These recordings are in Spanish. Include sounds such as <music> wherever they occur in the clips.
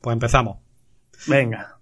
pues empezamos. Venga.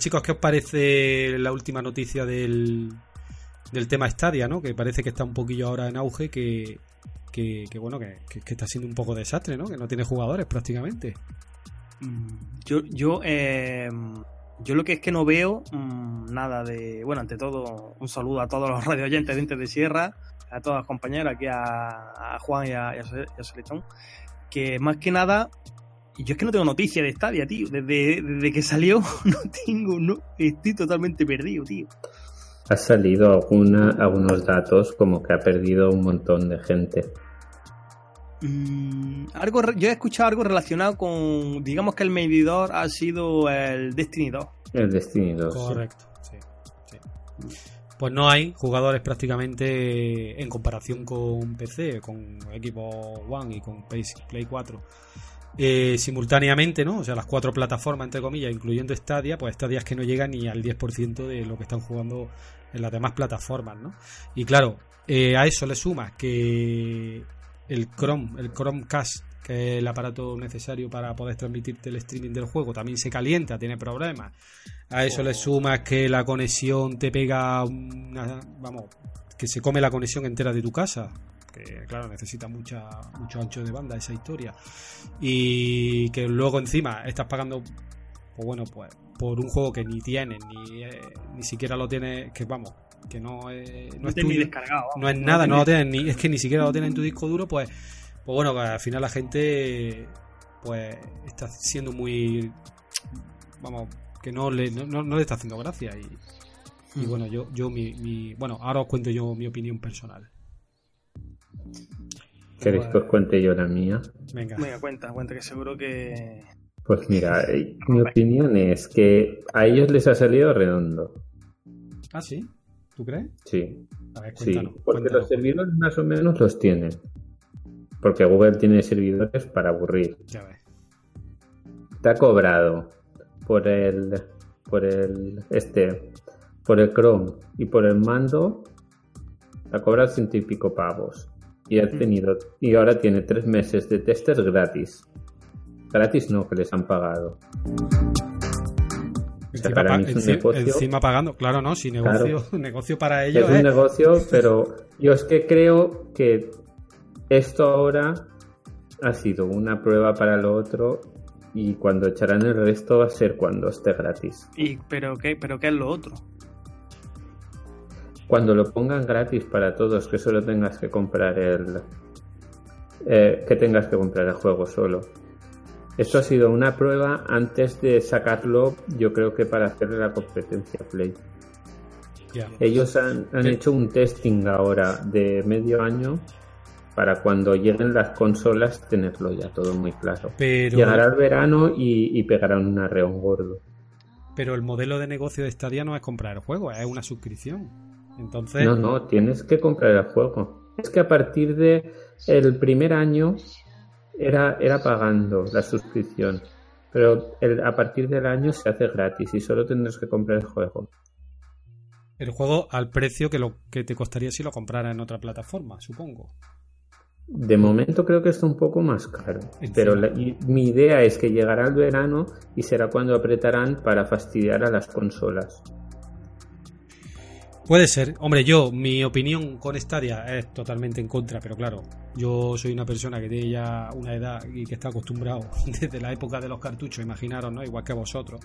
Chicos, ¿qué os parece la última noticia del, del tema Stadia, ¿no? Que parece que está un poquillo ahora en auge, que, que, bueno, que, está siendo un poco desastre, ¿no? Que no tiene jugadores prácticamente. Mm, yo, yo, eh, yo lo que es que no veo mm, nada de. Bueno, ante todo, un saludo a todos los <laughs> radio oyentes de de Sierra, a todas las compañeras, aquí a, Juan y a, y que más que nada yo es que no tengo noticia de Stadia, tío. Desde, que salió <laughs> no tengo, no, estoy totalmente perdido, tío. Ha salido alguna, algunos datos como que ha perdido un montón de gente. Mm, algo, yo he escuchado algo relacionado con, digamos que el medidor ha sido el Destiny 2. El Destiny 2. Correcto, sí. Pues no hay jugadores prácticamente en comparación con PC, con equipo One y con Play 4 eh, simultáneamente, ¿no? O sea, las cuatro plataformas, entre comillas, incluyendo Stadia, pues Stadia es que no llega ni al 10% de lo que están jugando en las demás plataformas, ¿no? Y claro, eh, a eso le sumas que el Chrome, el Chromecast, que es el aparato necesario para poder transmitirte el streaming del juego, también se calienta, tiene problemas. A eso le oh. sumas que la conexión te pega una, vamos, que se come la conexión entera de tu casa que claro, necesita mucha, mucho ancho de banda esa historia. Y que luego encima estás pagando, pues bueno, pues por un juego que ni tienes, ni, eh, ni siquiera lo tienes, que vamos, que no es, no, es descargado, no es nada, no, lo tienes ni, es que ni siquiera lo tienes en tu disco duro, pues, pues bueno, al final la gente pues está siendo muy vamos, que no le, no, le está haciendo gracia y, y hmm. bueno, yo, yo mi, mi, bueno, ahora os cuento yo mi opinión personal. ¿Queréis que os cuente yo la mía? Venga. cuenta, cuenta, que seguro que. Pues mira, <laughs> eh, mi opinión es que a ellos les ha salido redondo. ¿Ah, sí? ¿Tú crees? Sí. sí, porque los servidores más o menos los tienen. Porque Google tiene servidores para aburrir. Ya ves. Te ha cobrado por el. por el. este. por el Chrome y por el mando. Te ha cobrado ciento y pico pavos y ha tenido y ahora tiene tres meses de testers gratis. Gratis no, que les han pagado. Encima, para pa- mí es un negocio. encima pagando, claro, no, si negocio, <laughs> negocio para Es ellos un es- negocio, pero yo es que creo que esto ahora ha sido una prueba para lo otro y cuando echarán el resto va a ser cuando esté gratis. Y, pero, ¿qué, ¿Pero qué es lo otro? Cuando lo pongan gratis para todos, que solo tengas que comprar el eh, que tengas que comprar el juego solo. Esto ha sido una prueba antes de sacarlo, yo creo que para hacerle la competencia a Play. ya. Ellos han, han hecho un testing ahora de medio año para cuando lleguen las consolas tenerlo ya todo muy claro. Pero, Llegará el verano y, y pegarán un arreón gordo. pero el modelo de negocio de Stadia no es comprar el juego, es una suscripción. Entonces, No, no, tienes que comprar el juego. Es que a partir de el primer año era, era pagando la suscripción. Pero el- a partir del año se hace gratis y solo tendrás que comprar el juego. el juego al precio que lo que te costaría si lo comprara en otra plataforma, supongo. De momento creo que está un poco más caro. Pero la- y mi idea es que llegará el verano y será cuando apretarán para fastidiar a las consolas. Puede ser. Hombre, yo, mi opinión con Stadia es totalmente en contra, pero claro, yo soy una persona que tiene ya una edad y que está acostumbrado <laughs> desde la época de los cartuchos, imaginaros, ¿no? Igual que vosotros.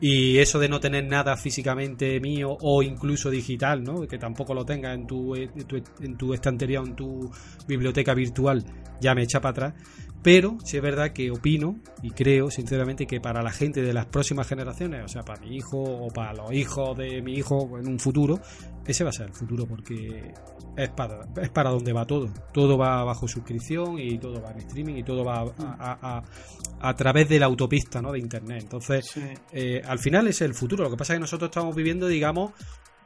Y eso de no tener nada físicamente mío o incluso digital, ¿no? Que tampoco lo tengas en tu, en tu, en tu estantería o en tu biblioteca virtual, ya me echa para atrás. Pero sí es verdad que opino y creo sinceramente que para la gente de las próximas generaciones, o sea, para mi hijo o para los hijos de mi hijo en un futuro, ese va a ser el futuro porque es para, es para donde va todo. Todo va bajo suscripción y todo va en streaming y todo va a, a- a- a través de la autopista ¿no? de Internet. Entonces, Sí. eh, al final es el futuro. Lo que pasa es que nosotros estamos viviendo, digamos,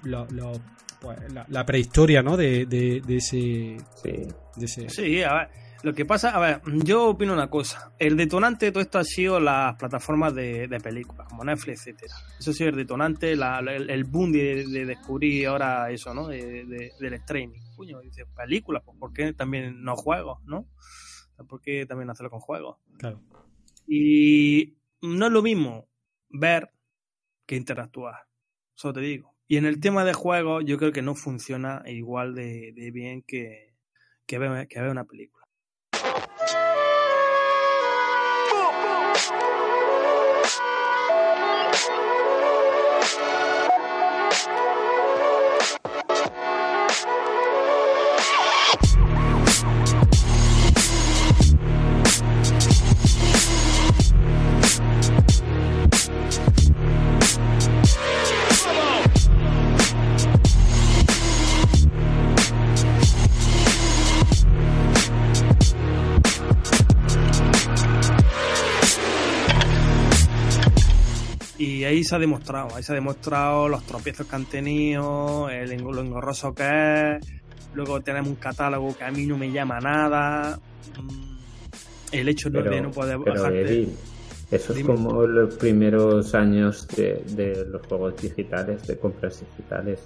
lo- lo- pues, la, la prehistoria ¿no? de, de- de ese... Sí. De ese Sí, a ver, lo que pasa, a ver, yo opino una cosa. El detonante de todo esto ha sido las plataformas de, de películas, como Netflix, etcétera. Eso ha sido el detonante, la- el, el boom de, de descubrir ahora eso, ¿no? De- de- del streaming. Coño, dice, películas, pues ¿por qué también no juegos, no? ¿Por qué también hacerlo con juegos? Claro. Y no es lo mismo ver que interactuar. Eso te digo. Y en el tema de juegos, yo creo que no funciona igual de, de bien que, que, ver, que ver una película. Se ha demostrado, ahí se ha demostrado los tropiezos que han tenido, el, lo engorroso que es. Luego tenemos un catálogo que a mí no me llama nada. Mm, El hecho de- Pero, de no poder pero. Eddie, eso es Dime. como los primeros años de, de los juegos digitales, de compras digitales.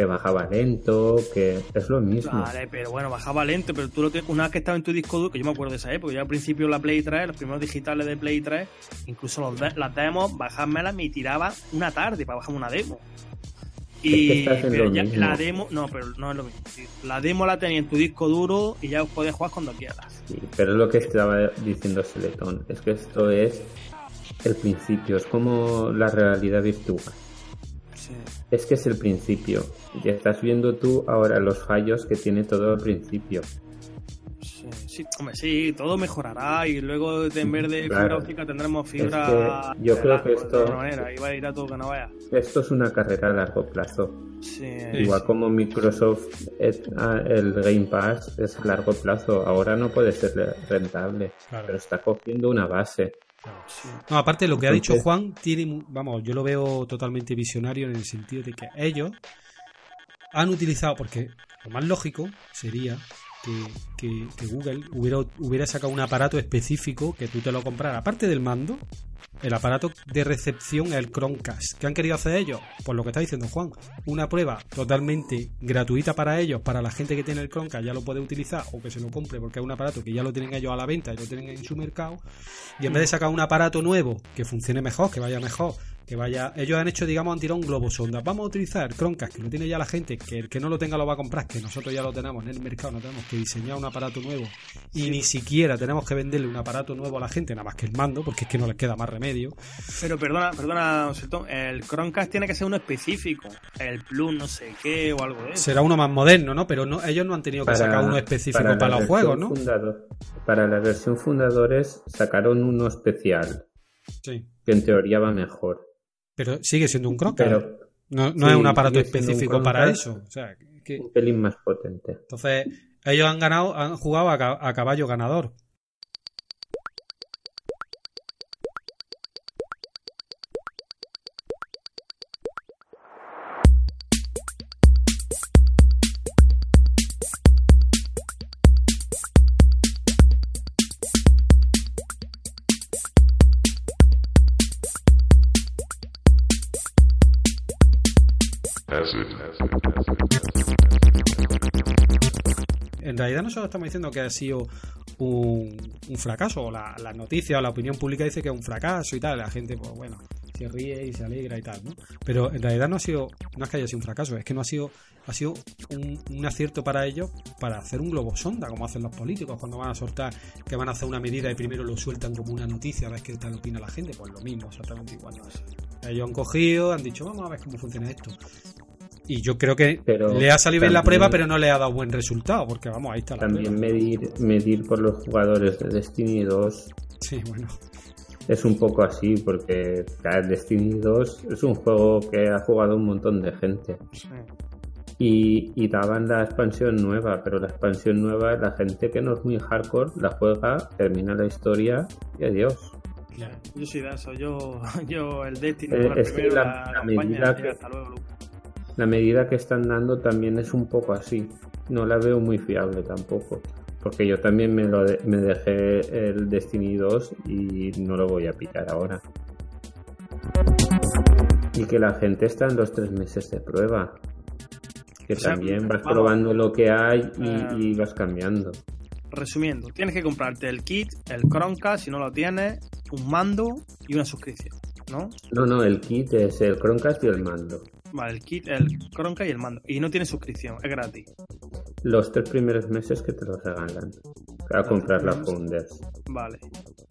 Que bajaba lento, que es lo mismo. Vale, pero bueno, bajaba lento, pero tú lo que, una vez que estaba en tu disco duro, que yo me acuerdo de esa época, yo al principio la Play 3, los primeros digitales de Play 3, incluso los de- las demos, bajármelas me tiraba una tarde para bajarme una demo. Y Es que pero ya, la demo, no, pero no es lo mismo. La demo la tenía en tu disco duro y ya os podías jugar cuando quieras. Sí, pero es lo que estaba diciendo Seletón, es que esto es el principio, es como la realidad virtual. Sí. Es que es el principio. Y estás viendo tú ahora los fallos que tiene todo el principio. Sí, sí, hombre, sí, todo mejorará y luego en vez de Claro. fibra óptica tendremos fibra. Es que yo creo que esto- De otra manera, y va a ir a todo que no vaya. Esto es una carrera a largo plazo. Sí, Igual como Microsoft, es- ah, el Game Pass es a largo plazo. Ahora no puede ser rentable, Claro. pero está cogiendo una base. No, aparte lo que ha dicho Juan tiene, vamos, yo lo veo totalmente visionario en el sentido de que ellos han utilizado, porque lo más lógico sería que, que- que Google hubiera, hubiera sacado un aparato específico que tú te lo compraras, aparte del mando, el aparato de recepción el Chromecast. ¿Qué han querido hacer ellos? Pues lo que está diciendo Juan, una prueba totalmente gratuita para ellos, para la gente que tiene el Chromecast ya lo puede utilizar o que se lo compre porque es un aparato que ya lo tienen ellos a la venta y lo tienen en su mercado. Y en vez de sacar un aparato nuevo que funcione mejor, que vaya mejor, que vaya. Ellos han hecho, digamos, han tirado un globo sonda. Vamos a utilizar Chromecast, que lo tiene ya la gente, que el que no lo tenga lo va a comprar, que nosotros ya lo tenemos en el mercado, no tenemos que diseñar un aparato nuevo. Y ni siquiera tenemos que venderle un aparato nuevo a la gente, nada más que el mando, porque es que no les queda más remedio. Pero perdona, perdona, el Chromecast tiene que ser uno específico. El Plus, no sé qué, o algo de eso. Será uno más moderno, ¿no? Pero no, ellos no han tenido que sacar uno específico para, los juegos, ¿no? para la versión fundadores sacaron uno especial. Sí. Que en teoría va mejor. Pero sigue siendo un Chromecast. no, no es un aparato específico para eso. O sea, Un pelín más potente. Entonces, ellos han ganado, han jugado a caballo ganador. Estamos diciendo que ha sido un, fracaso, o la, noticia o la opinión pública dice que es un fracaso y tal, la gente, pues bueno, se ríe y se alegra y tal, ¿no? Pero en realidad no ha sido, no es que haya sido un fracaso, es que no ha sido, ha sido un, acierto para ellos para hacer un globo sonda, como hacen los políticos cuando van a soltar, que van a hacer una medida y primero lo sueltan como una noticia a ver qué tal opina la gente, pues lo mismo, exactamente igual. Ellos han cogido, han dicho, vamos a ver cómo funciona esto. Y yo creo que le ha salido bien la prueba, pero no le ha dado buen resultado, porque vamos, ahí está la También medir, medir por los jugadores de Destiny 2. Sí, bueno. Es un poco así, porque Destiny 2 es un juego que ha jugado un montón de gente. Y, y, daban la expansión nueva, pero la expansión nueva, la gente que no es muy hardcore la juega, termina la historia y adiós. Yo sí de eso, yo, <laughs> yo el Destiny, eh, la, la, medida que, hasta luego, la medida que están dando también es un poco así. No la veo muy fiable tampoco. Porque yo también me, lo me dejé el Destiny 2 y no lo voy a pillar ahora. Y que la gente está en los tres meses de prueba. Que también vas probando lo que hay y, y, vas cambiando. Resumiendo, tienes que comprarte el kit, el Chromecast, si no lo tienes, un mando y una suscripción, ¿no? No, no, el kit es el Chromecast y el mando. Vale, el kit, el Cronca y el mando. Y no tiene suscripción, es gratis. Los tres primeros meses que te los regalan. A comprar la Founders. Vale.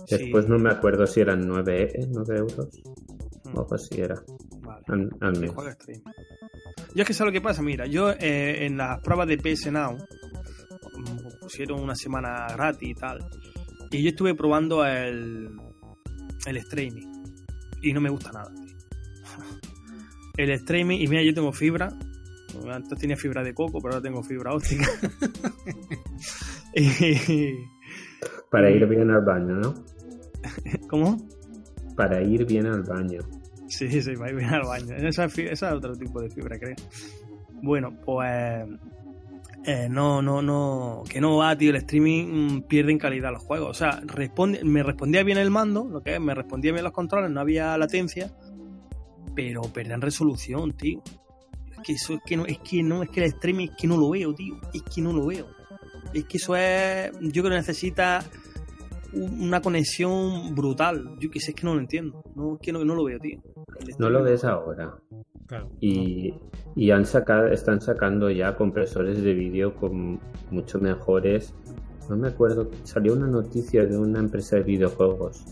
Después no me acuerdo si eran 9, ¿eh? euros. Mm. O pues si era. Vale. Al, mes. Yo es que sé lo que pasa, mira, yo eh, en las pruebas de PS Now pusieron una semana gratis y tal. Y yo estuve probando el, el streaming. Y no me gusta nada el streaming. Y mira, yo tengo fibra. Antes tenía fibra de coco, pero ahora tengo fibra óptica. <laughs> Para ir bien al baño, ¿no? <laughs> ¿Cómo? Para ir bien al baño. Sí, sí, para ir bien al baño. Esa, es otro tipo de fibra, creo. Bueno, pues. Eh, no, no, no. Que no va, tío. El streaming pierde en calidad los juegos. O sea, responde, me respondía bien el mando, lo que es, me respondía bien los controles, no había latencia pero perder resolución, tío. Es que eso es que no, es que no, es que el streaming es que no lo veo, tío. Es que no lo veo. Es que eso es. Yo creo que necesita una conexión brutal. Yo que sé, es que no lo entiendo. No, es que no, lo veo, tío. No lo ves ahora. Y, y han sacado, están sacando ya compresores de vídeo con mucho mejores. No me acuerdo, salió una noticia de una empresa de videojuegos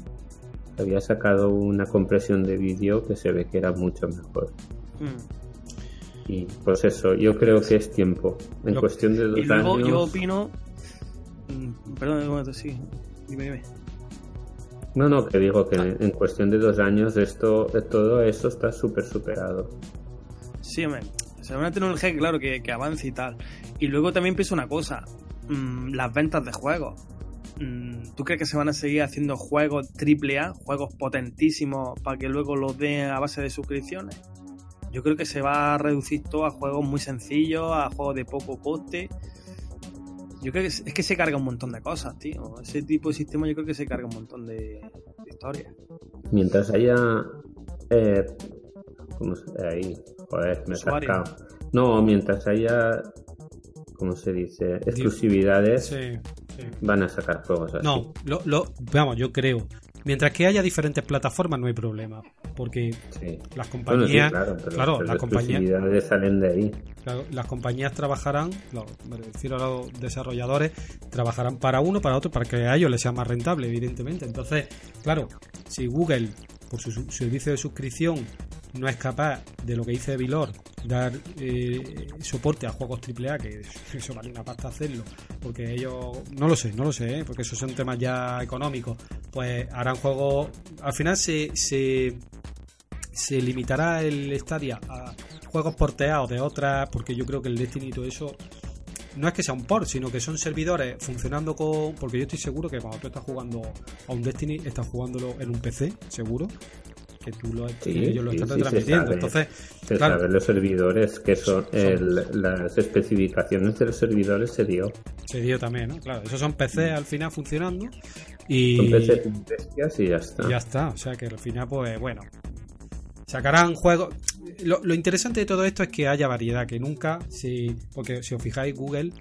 había sacado una compresión de vídeo que se ve que era mucho mejor. Mm. Y pues eso, yo creo que es tiempo. En cuestión de dos y luego años. Yo opino. Mm, perdón, sí. Dime, dime. No, no, que digo que en cuestión de dos años esto, todo eso está súper superado. Sí, hombre. O sea, una tecnología, claro, que, que avance y tal. Y luego también pienso una cosa. Mm, las ventas de juegos. Mm, ¿Tú crees que se van a seguir haciendo juegos AAA, juegos potentísimos, para que luego los den a base de suscripciones? Yo creo que se va a reducir todo a juegos muy sencillos, a juegos de poco coste. Yo creo que es, es que se carga un montón de cosas, tío. Ese tipo de sistema yo creo que se carga un montón de, de historias. Mientras haya. Eh, ¿Cómo se ahí? Joder, me he. No, mientras haya. ¿Cómo se dice? Exclusividades, Sí, sí. van a sacar juegos así. No, lo, lo, vamos, yo creo. Mientras que haya diferentes plataformas no hay problema. Porque Sí. las Bueno, sí, compañías, claro, pero claro, las las compañías, salen de ahí. claro, las compañías trabajarán, me refiero a los desarrolladores, trabajarán para uno, para otro, para que a ellos les sea más rentable, evidentemente. Entonces, claro, si Google, por su servicio de suscripción, no es capaz de lo que dice Vilor, dar eh, soporte a juegos AAA, que <laughs> eso vale una pasta hacerlo, porque ellos, no lo sé, no lo sé, ¿eh? porque esos son temas ya económicos, pues harán juegos, al final se, se, se limitará el Stadia a juegos porteados de otras, porque yo creo que el Destiny y todo eso no es que sea un port, sino que son servidores funcionando con. Porque yo estoy seguro que cuando tú estás jugando a un Destiny, estás jugándolo en un PC, seguro. Que tú lo, Sí, ellos lo sí, están sí, se transmitiendo. sabe. Entonces, Se Claro. saben los servidores, que son, Son- el- las especificaciones de los servidores se dio. se dio también, ¿no? Claro, esos son PC al final funcionando. Y. Son bestias y ya está. Ya está, o sea que al final, pues bueno. Sacarán juegos. Lo, lo interesante de todo esto es que haya variedad, que nunca, si, porque si os fijáis, Google,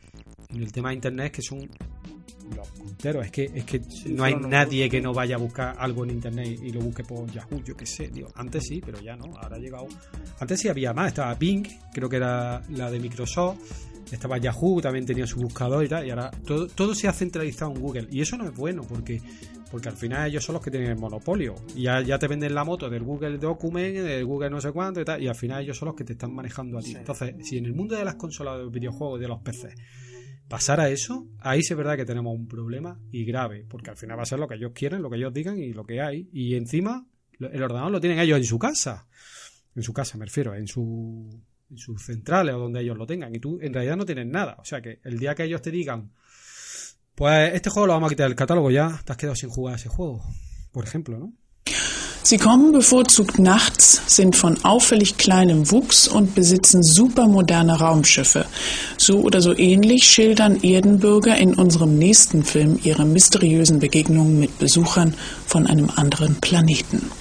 en el tema de internet, que son los punteros, es que, es que no hay nadie que no vaya a buscar algo en internet y lo busque por Yahoo, yo qué sé, tío. Antes sí, pero ya no, ahora ha llegado. Antes sí había más, estaba Bing, creo que era la de Microsoft, estaba Yahoo, también tenía su buscador y tal, y ahora todo, todo se ha centralizado en Google. Y eso no es bueno, porque porque al final ellos son los que tienen el monopolio. Y ya, ya te venden la moto del Google Document, del Google no sé cuánto y tal, y al final ellos son los que te están manejando a ti. Sí. Entonces, si en el mundo de las consolas de los videojuegos y de los PC pasara eso, ahí sí es verdad que tenemos un problema y grave, porque al final va a ser lo que ellos quieren, lo que ellos digan y lo que hay. Y encima, el ordenador lo tienen ellos en su casa. En su casa, me refiero, en su en sus centrales o donde ellos lo tengan. Y tú en realidad no tienes nada. O sea que el día que ellos te digan, pues este juego lo vamos a quitar del catálogo ya, te has quedado sin jugar ese juego. Por ejemplo, ¿no? Sie kommen bevorzugt nachts, sind von auffällig kleinem Wuchs und besitzen supermoderne Raumschiffe. So oder so ähnlich schildern Erdenbürger in unserem nächsten Film ihre mysteriösen Begegnungen mit Besuchern von einem anderen Planeten.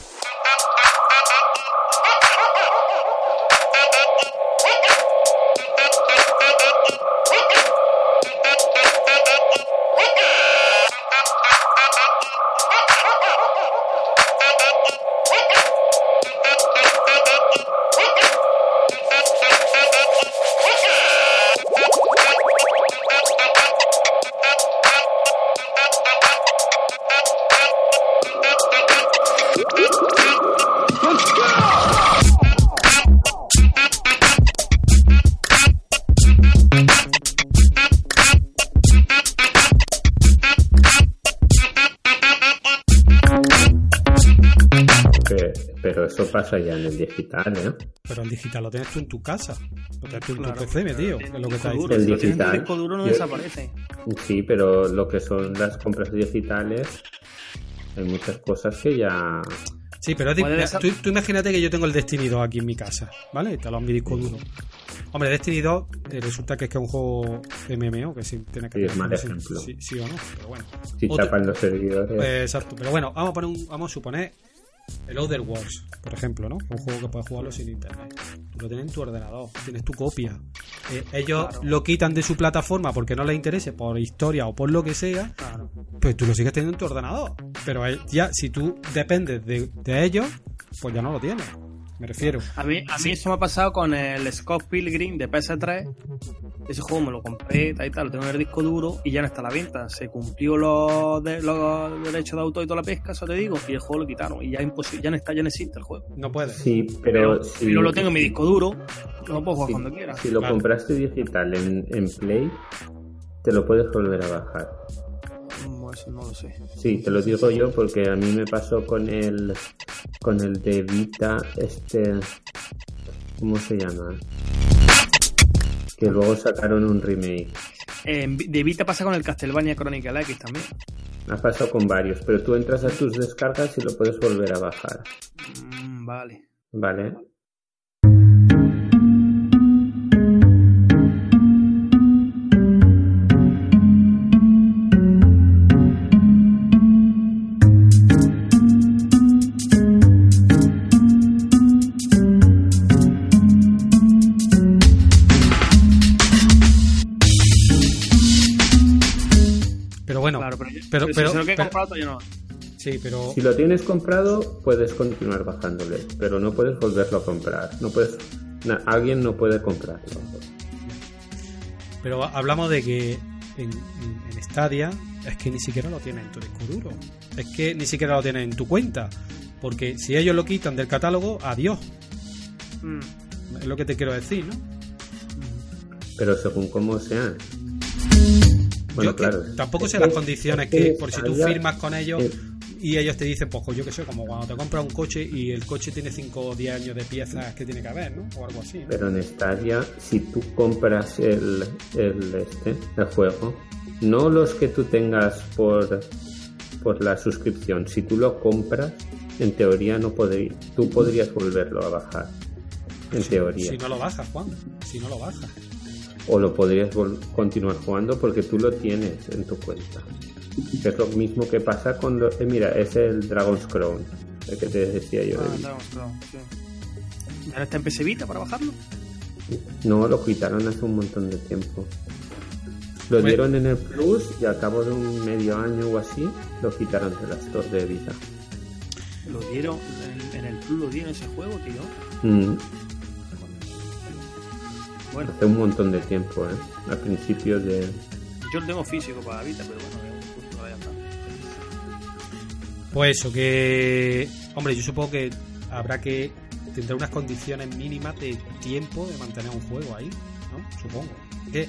Ya en el digital, ¿eh? Pero el digital lo tienes tú en tu casa. Lo tienes tú en Claro. tu PC, mi tío. Es lo que está duro, El si lo tienes en tu digital. disco duro no Yo- desaparece. Sí, pero lo que son las compras digitales, hay muchas cosas que ya... Sí, pero tú, tú imagínate que yo tengo el Destiny 2 aquí en mi casa, ¿vale? Te lo en mi disco duro. Hombre, Destiny 2 eh, resulta que es que es un juego MMO, que sí tiene que Sí, es mal sí, ejemplo. Sí, sí o no, pero bueno. Si tapan los servidores... Eh, exacto, pero bueno, vamos a poner un- vamos a suponer el Other Wars, por ejemplo, ¿no? Un juego que puedes jugarlo sin internet. Tú lo tienes en tu ordenador, tienes tu copia. Eh, ellos Claro. lo quitan de su plataforma porque no les interese, por historia o por lo que sea, Claro. pues tú lo sigues teniendo en tu ordenador. Pero ya, si tú dependes de, de ellos, pues ya no lo tienes. Me refiero. A mí, a mí eso me ha pasado con el Scott Pilgrim de PS3. Ese juego me lo compré, tal y tal, lo tengo en el disco duro y ya no está a la venta. Se cumplió los, de- los derechos de autor y toda la pesca, eso te digo, y el juego lo quitaron. Y ya es imposible, ya no está, ya no existe el juego. No puedes. Sí, Pero, pero, si, pero lo tengo en mi disco duro, lo puedo jugar si- cuando quiera. si lo Claro. compraste digital en, en Play, te lo puedes volver a bajar. No, eso no lo sé. Sí, te lo digo yo porque a mí me pasó con el con el de Vita, este, ¿cómo se llama? Que luego sacaron un remake. Eh, de Vita pasa con el Castlevania Chronicle X también. Ha pasado con varios, pero tú entras a tus descargas y lo puedes volver a bajar, Mm, vale. ¿vale? Pero, Pero, pero, si lo que he pero- comprado todavía no. sí, pero Si lo tienes comprado, puedes continuar bajándole, pero no puedes volverlo a comprar. No puedes, na- alguien no puede comprarlo. Pero hablamos de que en, en- en Stadia es que ni siquiera lo tienes en tu disco duro. Es que ni siquiera lo tienes en tu cuenta. Porque si ellos lo quitan del catálogo, adiós. Mm. Es lo que te quiero decir, ¿no? Pero según cómo sean. Bueno, Yo que claro. tampoco sé las condiciones es que, por si tú firmas con ellos y ellos te dicen, pues yo que sé, como cuando te compras un coche y el coche tiene 5 o 10 años de piezas que tiene que haber, ¿no? O algo así. ¿no? Pero en Stadia, si tú compras el, el, este, el juego, no los que tú tengas por, por la suscripción, si tú lo compras, en teoría no podrías, tú podrías volverlo a bajar. En teoría. Si no lo bajas, Juan. Si no lo bajas. O lo podrías vol- continuar jugando porque tú lo tienes en tu cuenta. Que es lo mismo que pasa con lo, eh, mira, es el Dragon's Crown, el que te decía yo. Ah, de- Dragon's Crown, sí. ¿Y ahora está en PC Vita para bajarlo? No, lo quitaron hace un montón de tiempo. Lo Bueno. dieron en el Plus y al cabo de un medio año o así lo quitaron de las stores de Vita. Lo dieron, en, en el Plus lo dieron ese juego, tío. Mm, Bueno, hace un montón de tiempo, ¿eh? Al principio de... yo lo tengo físico para Vita, pero bueno, es un punto ya está. Pues eso, que. Hombre, yo supongo que habrá que. Tendrá unas condiciones mínimas de tiempo de mantener un juego ahí, ¿no? Supongo. Que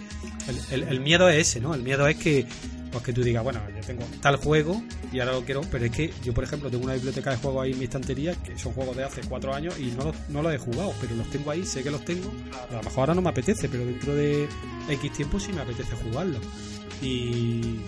el, el- el miedo es ese, ¿no? El miedo es que. Pues que tú digas, bueno, yo tengo tal juego y ahora lo quiero, pero es que yo, por ejemplo, tengo una biblioteca de juegos ahí en mi estantería que son juegos de hace cuatro años y no los, no los he jugado, pero los tengo ahí, sé que los tengo. A lo mejor ahora no me apetece, pero dentro de X tiempo sí me apetece jugarlos. Y,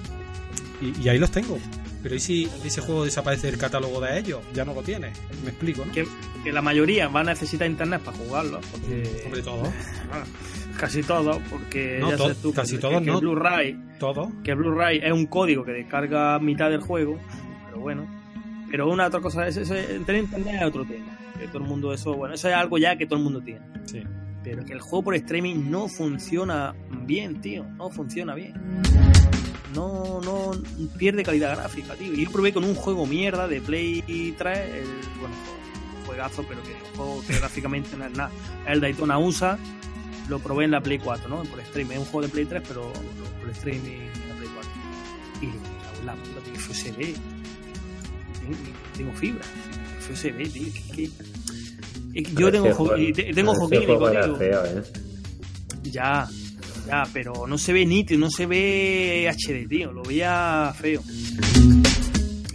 y, y ahí los tengo. Pero ¿y si ese juego desaparece del catálogo de ellos? Ya no lo tienes. Me explico, ¿no? Que, que la mayoría va a necesitar internet para jugarlo, porque... Hombre, todos. <laughs> Casi todo, porque No, ya sabes tú que- casi que, todos que no. el Blu-ray Todos. que el Blu-ray es un código que descarga mitad del juego, pero bueno. Pero una otra cosa es, eso, es- tener internet es otro tema. Que todo el mundo eso, bueno, eso es algo ya que todo el mundo tiene. Sí. Pero que el juego por streaming no funciona bien, tío. No funciona bien. No, no pierde calidad gráfica, tío. Y yo probé con un juego mierda de Play 3, el, bueno, juegazo, pero que un juego que gráficamente no es nada. El Daytona USA, lo probé en la Play 4, ¿no? Por streaming. Es un juego de Play 3, pero por streaming en la Play 4. Y la puta, tío, que FSB. Tengo, tengo fibra. FSB, tío. Que, que- y yo tengo, jo- y tengo ojo clínico, tío. ¿eh? Ya, ya, pero no se ve nítido, no se ve HD, tío. Lo veía feo.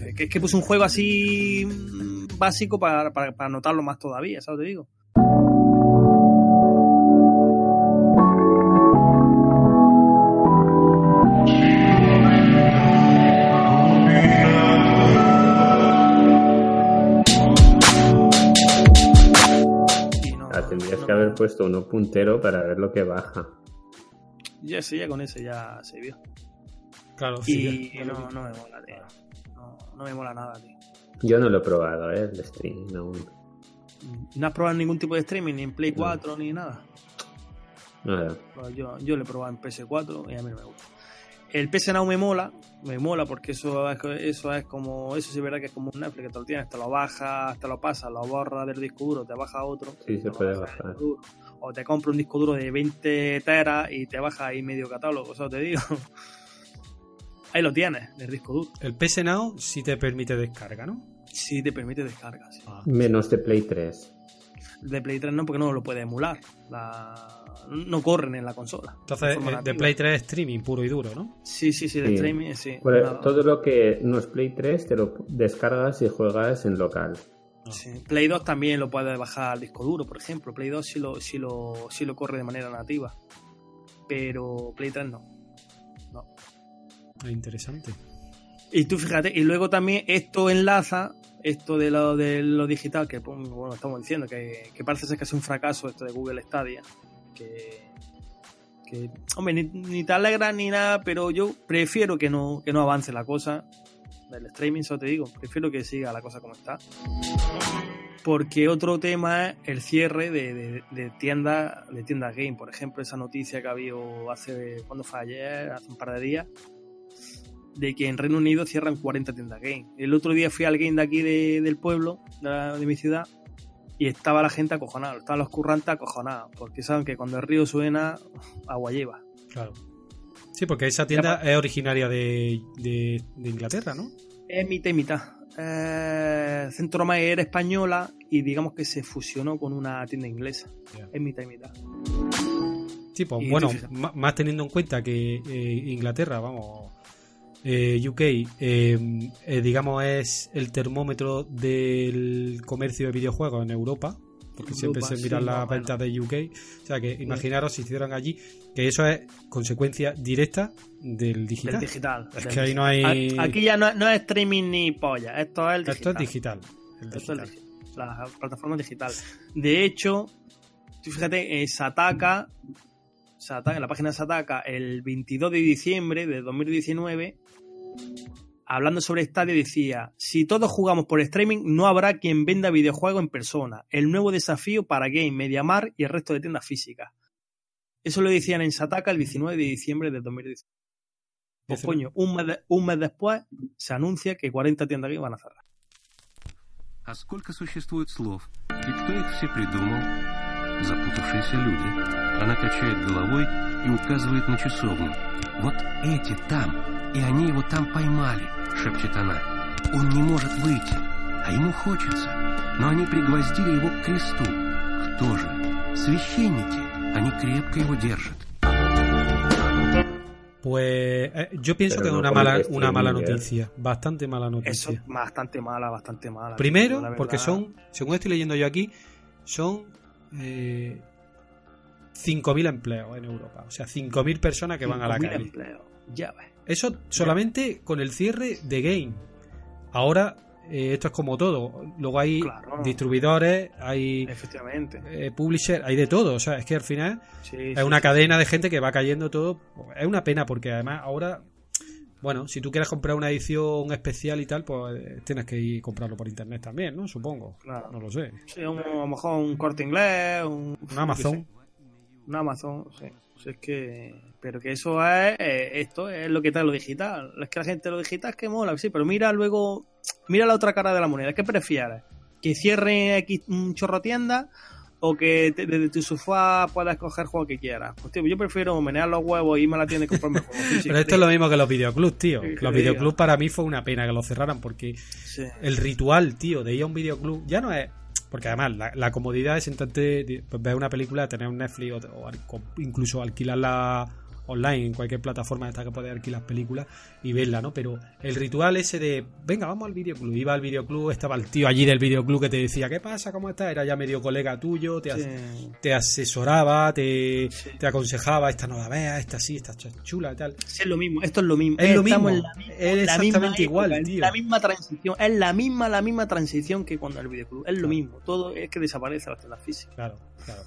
Es que, es que puse un juego así mm, básico para, para, para notarlo más todavía, ¿sabes? Te digo. Haber puesto uno puntero para ver lo que baja. Ya sí, ya con ese ya se vio. Claro, Y sí. no, no me mola, tío. No, no me mola nada, tío. Yo no lo he probado, ¿eh? El streaming aún. ¿No has probado ningún tipo de streaming, ni en Play 4 ni nada? Nada. Yo, yo lo he probado en PS4 y a mí no me gusta. El PS Now me mola, me mola porque eso es, eso es como, eso sí es verdad que es como un Netflix, que te lo tienes, te lo bajas, te lo pasas, lo borras del disco duro, te baja otro. Sí, te se lo puede bajar. disco duro. O te compras un disco duro de 20 teras y te baja ahí medio catálogo, eso te digo. <laughs> Ahí lo tienes, del disco duro. El PS Now sí te permite descarga, ¿no? Sí te permite descarga, sí. Ah, Menos de Play 3. De Play 3 no, porque no lo puede emular. La... No corren en la consola. Entonces, De eh, de. Play 3 streaming puro y duro, ¿no? Sí, sí, sí, de Sí. streaming, sí. Bueno, todo lo que no es Play 3 te lo descargas y juegas en local. Sí. Play 2 también lo puedes bajar al disco duro, por ejemplo. Play 2 sí lo, sí lo, sí lo corre de manera nativa. Pero Play 3 no. no. Ah, interesante. Y tú fíjate, y luego también esto enlaza, esto de lo, de lo digital, que bueno, estamos diciendo que, que parece ser casi un fracaso esto de Google Stadia. Que, que hombre, ni, ni te alegra ni nada, pero yo prefiero que no, que no avance la cosa del streaming, eso te digo. Prefiero que siga la cosa como está. Porque otro tema es el cierre de, de, de tiendas de game. Por ejemplo, esa noticia que ha habido hace, cuando fue ayer, hace un par de días, de que en Reino Unido cierran 40 tiendas game. El otro día fui al game de aquí de- del pueblo, de mi ciudad, y estaba la gente acojonada, estaban los currantes acojonados, porque saben que cuando el río suena, agua lleva. Claro. Sí, porque esa tienda es originaria de, de- de Inglaterra, ¿no? Es mitad y mitad. Eh, Centro May era española y digamos que se fusionó con una tienda inglesa. Es mitad y mitad. Sí, pues Y bueno, más teniendo en cuenta que eh, Inglaterra, vamos, eh, UK, eh, eh, digamos, es el termómetro del comercio de videojuegos en Europa, porque siempre se sí, miran más las ventas de UK. O sea que imaginaros si hicieran allí, que eso es consecuencia directa del digital. Del digital. Es Del que ahí no hay. Aquí ya no, no es streaming ni polla, esto es el digital. Esto es digital. el Esto es la plataforma digital. De hecho, tú fíjate, eh, Sataka, Sataka, en la página de Sataka, el 22 de diciembre de 2019, hablando sobre Stadia, decía: Si todos jugamos por streaming, no habrá quien venda videojuegos en persona. El nuevo desafío para Game, Mediamar y el resto de tiendas físicas. Eso lo decían en Sataka el 19 de diciembre de 2019. Pues Ese- coño, un mes, de- un mes después se anuncia que 40 tiendas Game van a cerrar. А сколько существует слов? И кто их все придумал? Запутавшиеся люди. Она качает головой и указывает на часовню. Вот эти там, и они его там поймали, шепчет она. Он не может выйти, а ему хочется. Но они пригвоздили его к кресту. Кто же? Священники. Они крепко его держат. Pues eh, yo pienso Pero que es no una con mala, el una mala streaming, ¿eh? noticia. Bastante mala Eso noticia. es bastante mala, bastante mala. Primero, La verdad. porque son, según estoy leyendo yo aquí, son eh, 5.000 empleos en Europa. O sea, 5.000 personas que van a la 5.000 calle. empleos. Ya ves. Eso solamente con el cierre de Game. Ahora, eh, esto es como todo. Luego hay Claro. distribuidores, hay eh, publishers, hay de todo. O sea, es que al final Sí, es sí, una sí. cadena de gente que va cayendo todo. Es una pena porque además ahora, bueno, si tú quieres comprar una edición especial y tal, pues eh, tienes que ir a comprarlo por internet también, ¿no? Supongo. Claro. No lo sé. Sí, un- a lo mejor un corte inglés, un, Un Amazon. Un Amazon, sí. Pues es que. Pero que eso es. eh, esto es lo que trae lo digital. Es que la gente lo digital es que mola, sí, pero mira luego. Mira la otra cara de la moneda. ¿Qué prefieres? ¿Que cierre X un chorro tienda? ¿O que te- desde tu sofá puedas escoger el juego que quieras? Pues tío, yo prefiero menear los huevos y irme a la tienda y comprarme el juego físico. Pero esto es lo mismo que los videoclubs, tío. Sí, Los videoclubs para mí fue una pena que los cerraran porque Sí. el ritual, tío, de ir a un videoclub ya no es. Porque además la, comodidad es sentarte, pues, ver una película, tener un Netflix o, o incluso alquilarla online en cualquier plataforma esta que puedes alquilar películas y verla, ¿no? Pero el ritual ese de, venga, vamos al videoclub. Iba al videoclub, estaba el tío allí del videoclub que te decía, ¿qué pasa? ¿Cómo estás? Era ya medio colega tuyo, te, Sí. te asesoraba, te, Sí. te aconsejaba, esta no la veas, esta sí, esta ch- chula y tal. Sí, es lo mismo, esto es lo mismo. Es lo mismo, en la misma- es la exactamente misma igual, época, tío. La misma transición, es la misma, la misma transición que cuando el videoclub. Es lo mismo, todo es que desaparece las tiendas físicas. Claro, claro.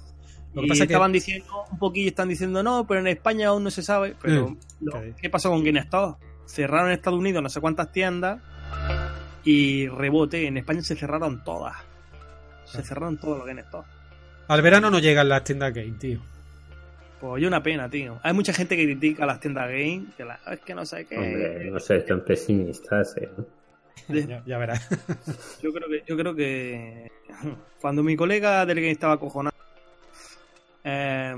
Lo que y pasa es que estaban diciendo un poquillo, están diciendo no, pero en España aún no se sabe. Pero Mm, lo-. ¿qué pasó con GameStop? Cerraron en Estados Unidos no sé cuántas tiendas y rebote. En España se cerraron todas. Se Claro. cerraron todos los GameStop. al verano no llegan las tiendas game, tío. Pues yo una pena, tío. Hay mucha gente que critica las tiendas game, que la, es que no sé qué. Hombre, no sé, tan pesimistas, ¿eh? <laughs> Ya, ya verás. Yo creo que, yo creo que <laughs> cuando mi colega del game estaba acojonado, eh,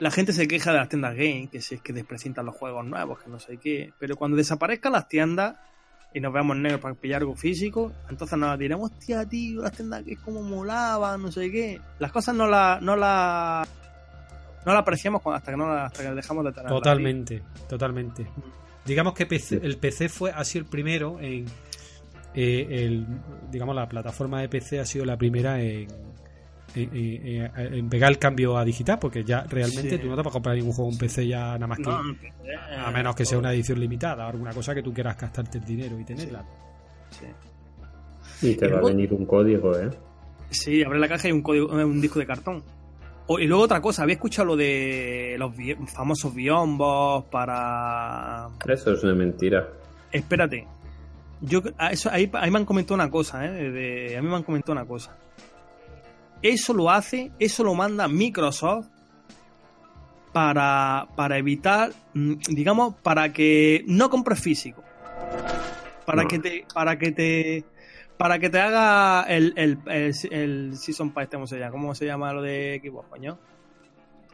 la gente se queja de las tiendas game, que si es que desprecintan los juegos nuevos, que no sé qué. Pero cuando desaparezcan las tiendas y nos veamos negros para pillar algo físico, entonces nos diremos, hostia, tío, las tiendas que es como molaban, no sé qué. Las cosas no las no la, no la apreciamos hasta que no la- hasta que dejamos de tenerlas. Totalmente, totalmente. Digamos que PC el PC fue ha sido el primero en eh, el, digamos la plataforma de PC ha sido la primera en, en, en- en pegar el cambio a digital porque ya realmente Sí. tú no te vas a comprar ningún juego en PC ya nada más que No, a menos que sea una edición limitada alguna cosa que tú quieras gastarte el dinero y tenerla Sí. Y te Y va a venir un código, ¿eh? Sí, abre la caja y hay un código, eh, un disco de cartón. O- y luego otra cosa, había escuchado lo de los bi- famosos biombos para. Eso es una mentira. Espérate. Yo a eso ahí, ahí me han comentado una cosa, ¿eh? de- a mí me han comentado una cosa. Eso lo hace, eso lo manda Microsoft para, para evitar, mm, digamos, para que no compres físico. Para No. que te, para que te, para que te haga el, el, el, el Season Pass, este, ¿cómo se llama? ¿Cómo se llama lo de coño?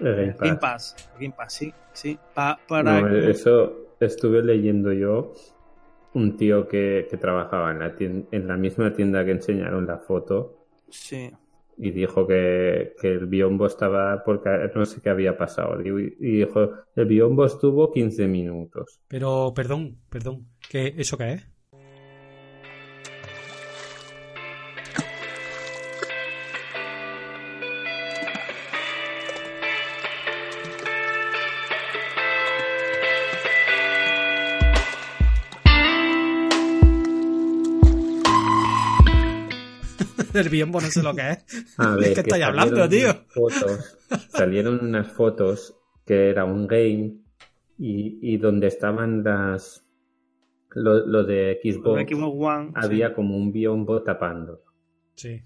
El Game Pass. Game Pass. Game Pass, sí, sí. Pa- para No, que- eso estuve leyendo yo un tío que, que trabajaba en la, tien- en la misma tienda que enseñaron la foto sí. Y dijo que, que el biombo estaba porque no sé qué había pasado y, dijo el biombo estuvo 15 minutos Pero, perdón, perdón. ¿Qué, ¿Eso qué es? El biombo no sé lo que es. A <laughs> ¿De ver, qué que estáis hablando, salieron tío? unas Fotos, salieron unas fotos que era un game y, y donde estaban las lo, lo de Xbox de Xbox One. sí. había como un biombo tapando Sí.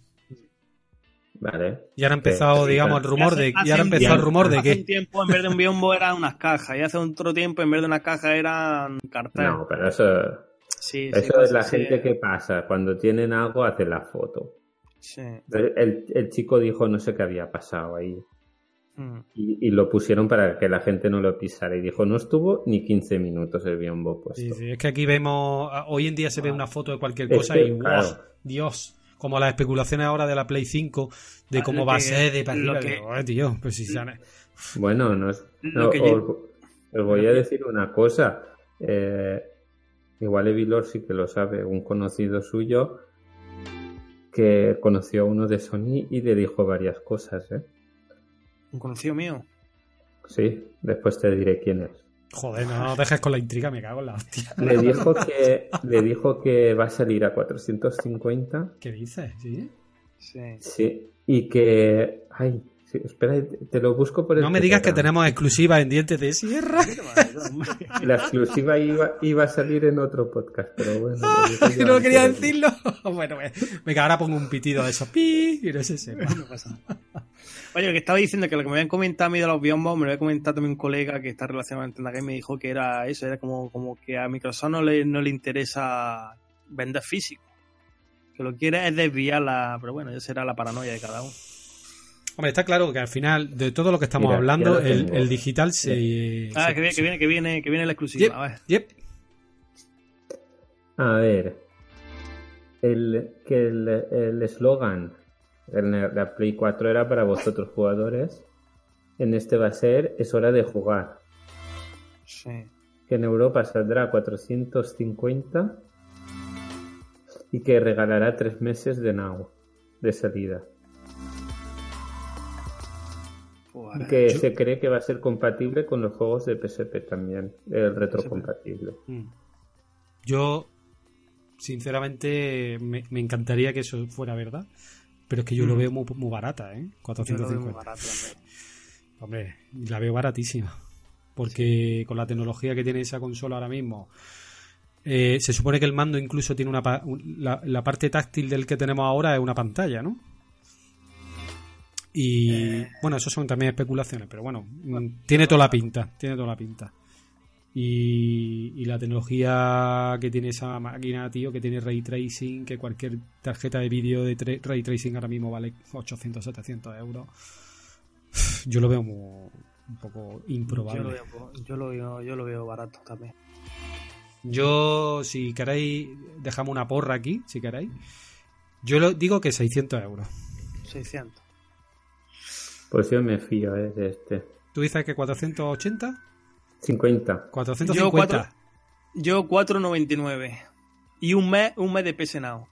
vale Y ahora ha empezado, Sí, digamos, el rumor Hace- de. Y hace ahora un empezó el tiempo- rumor de Hace un que. tiempo en vez de un biombo eran unas cajas y hace otro tiempo en vez de unas cajas eran carteles. no pero eso Sí, sí, eso pues, es la sí, gente que pasa cuando tienen algo hace la foto sí. el, chico dijo no sé qué había pasado ahí Mm. y, y lo pusieron para que la gente no lo pisara y dijo no estuvo ni 15 minutos el biombo puesto Sí, sí, es que aquí vemos. Hoy en día se ve una foto de cualquier Es cosa que, y. ¡wow! claro. Dios. Como las especulaciones ahora de la Play 5, de Ah, cómo lo va a ser, de para lo que- digo, "Eh, tío, pues si sale- Bueno, no es. Lo no, que os, yo- os voy a decir una cosa. Eh, igual Evilor sí que lo sabe, un conocido suyo que conoció a uno de Sony y le dijo varias cosas, ¿eh? Un conocido mío. Sí, después te diré quién es. Joder, no nos dejes con la intriga, me cago en la hostia. <laughs> Le dijo que, le dijo que va a salir a 450, ¿Qué dices? ¿Sí? Sí. sí, y que. Ay, sí, espera, te lo busco por el No me digas que tenemos exclusiva en dientes de sierra. <laughs> La exclusiva iba, iba a salir en otro podcast, pero bueno. <laughs> yo no quería de- decirlo. <laughs> Bueno, pues, venga, ahora pongo un pitido de esos. Pi, y no se sepa. No pasa nada. Oye, lo que estaba diciendo que lo que me habían comentado a mí de los biombos, me lo había comentado también un colega que está relacionado con Nintendo Game, me dijo que era eso, era como, como que a Microsoft no le, no le interesa vender físico. Que lo quiere es desviar la. Pero bueno, ya será la paranoia de cada uno. Hombre, está claro que al final, de todo lo que estamos Mira, hablando, el, el digital se. Ah, se- que viene, que viene, que viene, que viene la Yep, exclusiva. A ver. yep. A ver. El que el el eslogan en la la Play 4 era para vosotros jugadores. En este va a ser es hora de jugar. Sí. Que en Europa saldrá a 450 y que regalará tres meses de Now de salida. Y que Yo- se cree que va a ser compatible con los juegos de PSP también, el retrocompatible. Mm. Yo, sinceramente, me, me encantaría que eso fuera verdad. Pero es que yo lo Mm. veo muy, muy barata, ¿eh? yo lo veo muy 450. barato también. Hombre, la veo baratísima. Porque con la tecnología que tiene esa consola ahora mismo, eh, se supone que el mando incluso tiene una. pa- un- la, la parte táctil del que tenemos ahora es una pantalla, ¿no? Y bueno, eso son también especulaciones, pero bueno, mm, tiene toda la pinta, tiene toda la pinta. Y, y la tecnología que tiene esa máquina, tío, que tiene ray tracing, que cualquier tarjeta de vídeo de tra- ray tracing ahora mismo vale 800, 700 euros. Yo lo veo muy- un poco Yo improbable. lo, veo, yo, lo veo, yo lo veo barato también. Yo, si queréis, dejamos una porra aquí, si queréis. Yo lo digo que 600 euros. 600. Pues yo me fío eh, de este. ¿Tú dices que 480? 50. 450. Yo cuatro- Yo 4.99. Y un mes, un mes de PS Now.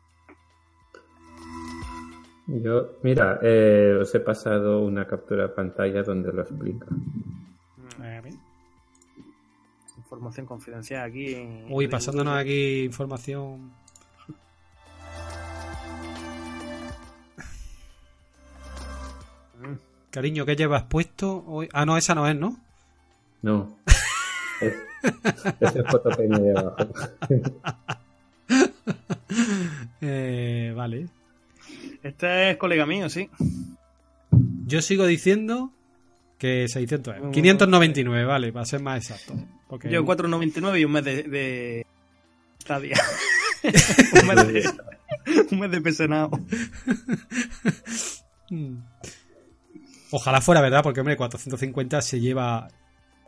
Yo, mira, eh, os he pasado una captura de pantalla donde lo explica. Eh. Información confidencial aquí. en- Uy, pasándonos aquí información. Cariño, ¿qué llevas puesto hoy? Ah, no, esa no es, ¿no? No. <laughs> Es, ese es fotopeña de abajo. Eh, vale. Este es colega mío, sí. Yo sigo diciendo Que 600 euros. 599, vale, para ser más exacto. Porque Yo 4.99 y un mes de, de Stadia. <laughs> un, mes de, un mes de pesenado. Ojalá fuera verdad, porque hombre, 450 se lleva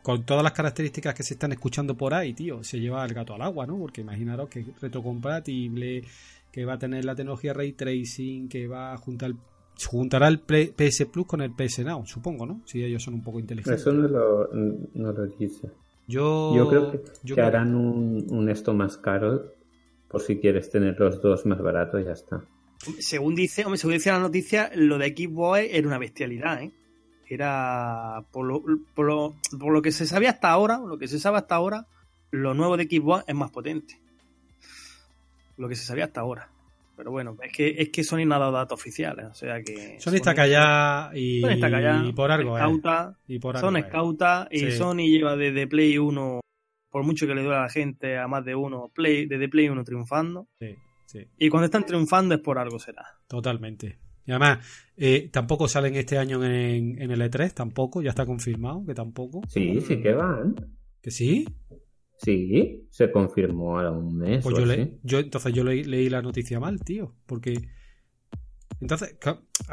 con todas las características que se están escuchando por ahí, tío, se lleva el gato al agua, ¿no? Porque imaginaros que es retrocompatible, que va a tener la tecnología ray tracing, que va a juntar juntará el PS Plus con el PS Now, supongo, ¿no? Si ellos son un poco inteligentes. Eso no lo, no lo dice. Yo, Yo creo que, yo que creo- harán un, un esto más caro por si quieres tener los dos más baratos y ya está. Según dice, hombre, según dice la noticia, lo de Xbox era una bestialidad, ¿eh? Era por lo, por lo, por lo que se sabía hasta ahora, lo que se sabe hasta ahora, lo nuevo de Xbox es más potente. Lo que se sabía hasta ahora. Pero bueno, es que, es que Sony no ha dado datos oficiales, o sea que. Sony y, Sony está callada, y por algo, ¿eh? cauta, Y por son algo, ¿eh? escauta y Sí. Sony lleva desde Play 1, por mucho que le duele a la gente, a más de uno, Play, desde Play 1 triunfando. Sí, sí. Y cuando están triunfando es por algo será. Totalmente. Y además, eh, tampoco salen este año en, en el E3, tampoco, ya está confirmado que tampoco. Sí, sí que van. ¿Que sí? Sí, se confirmó ahora un mes. Pues o yo, así. le, yo entonces yo leí, leí la noticia mal, tío, porque... Entonces,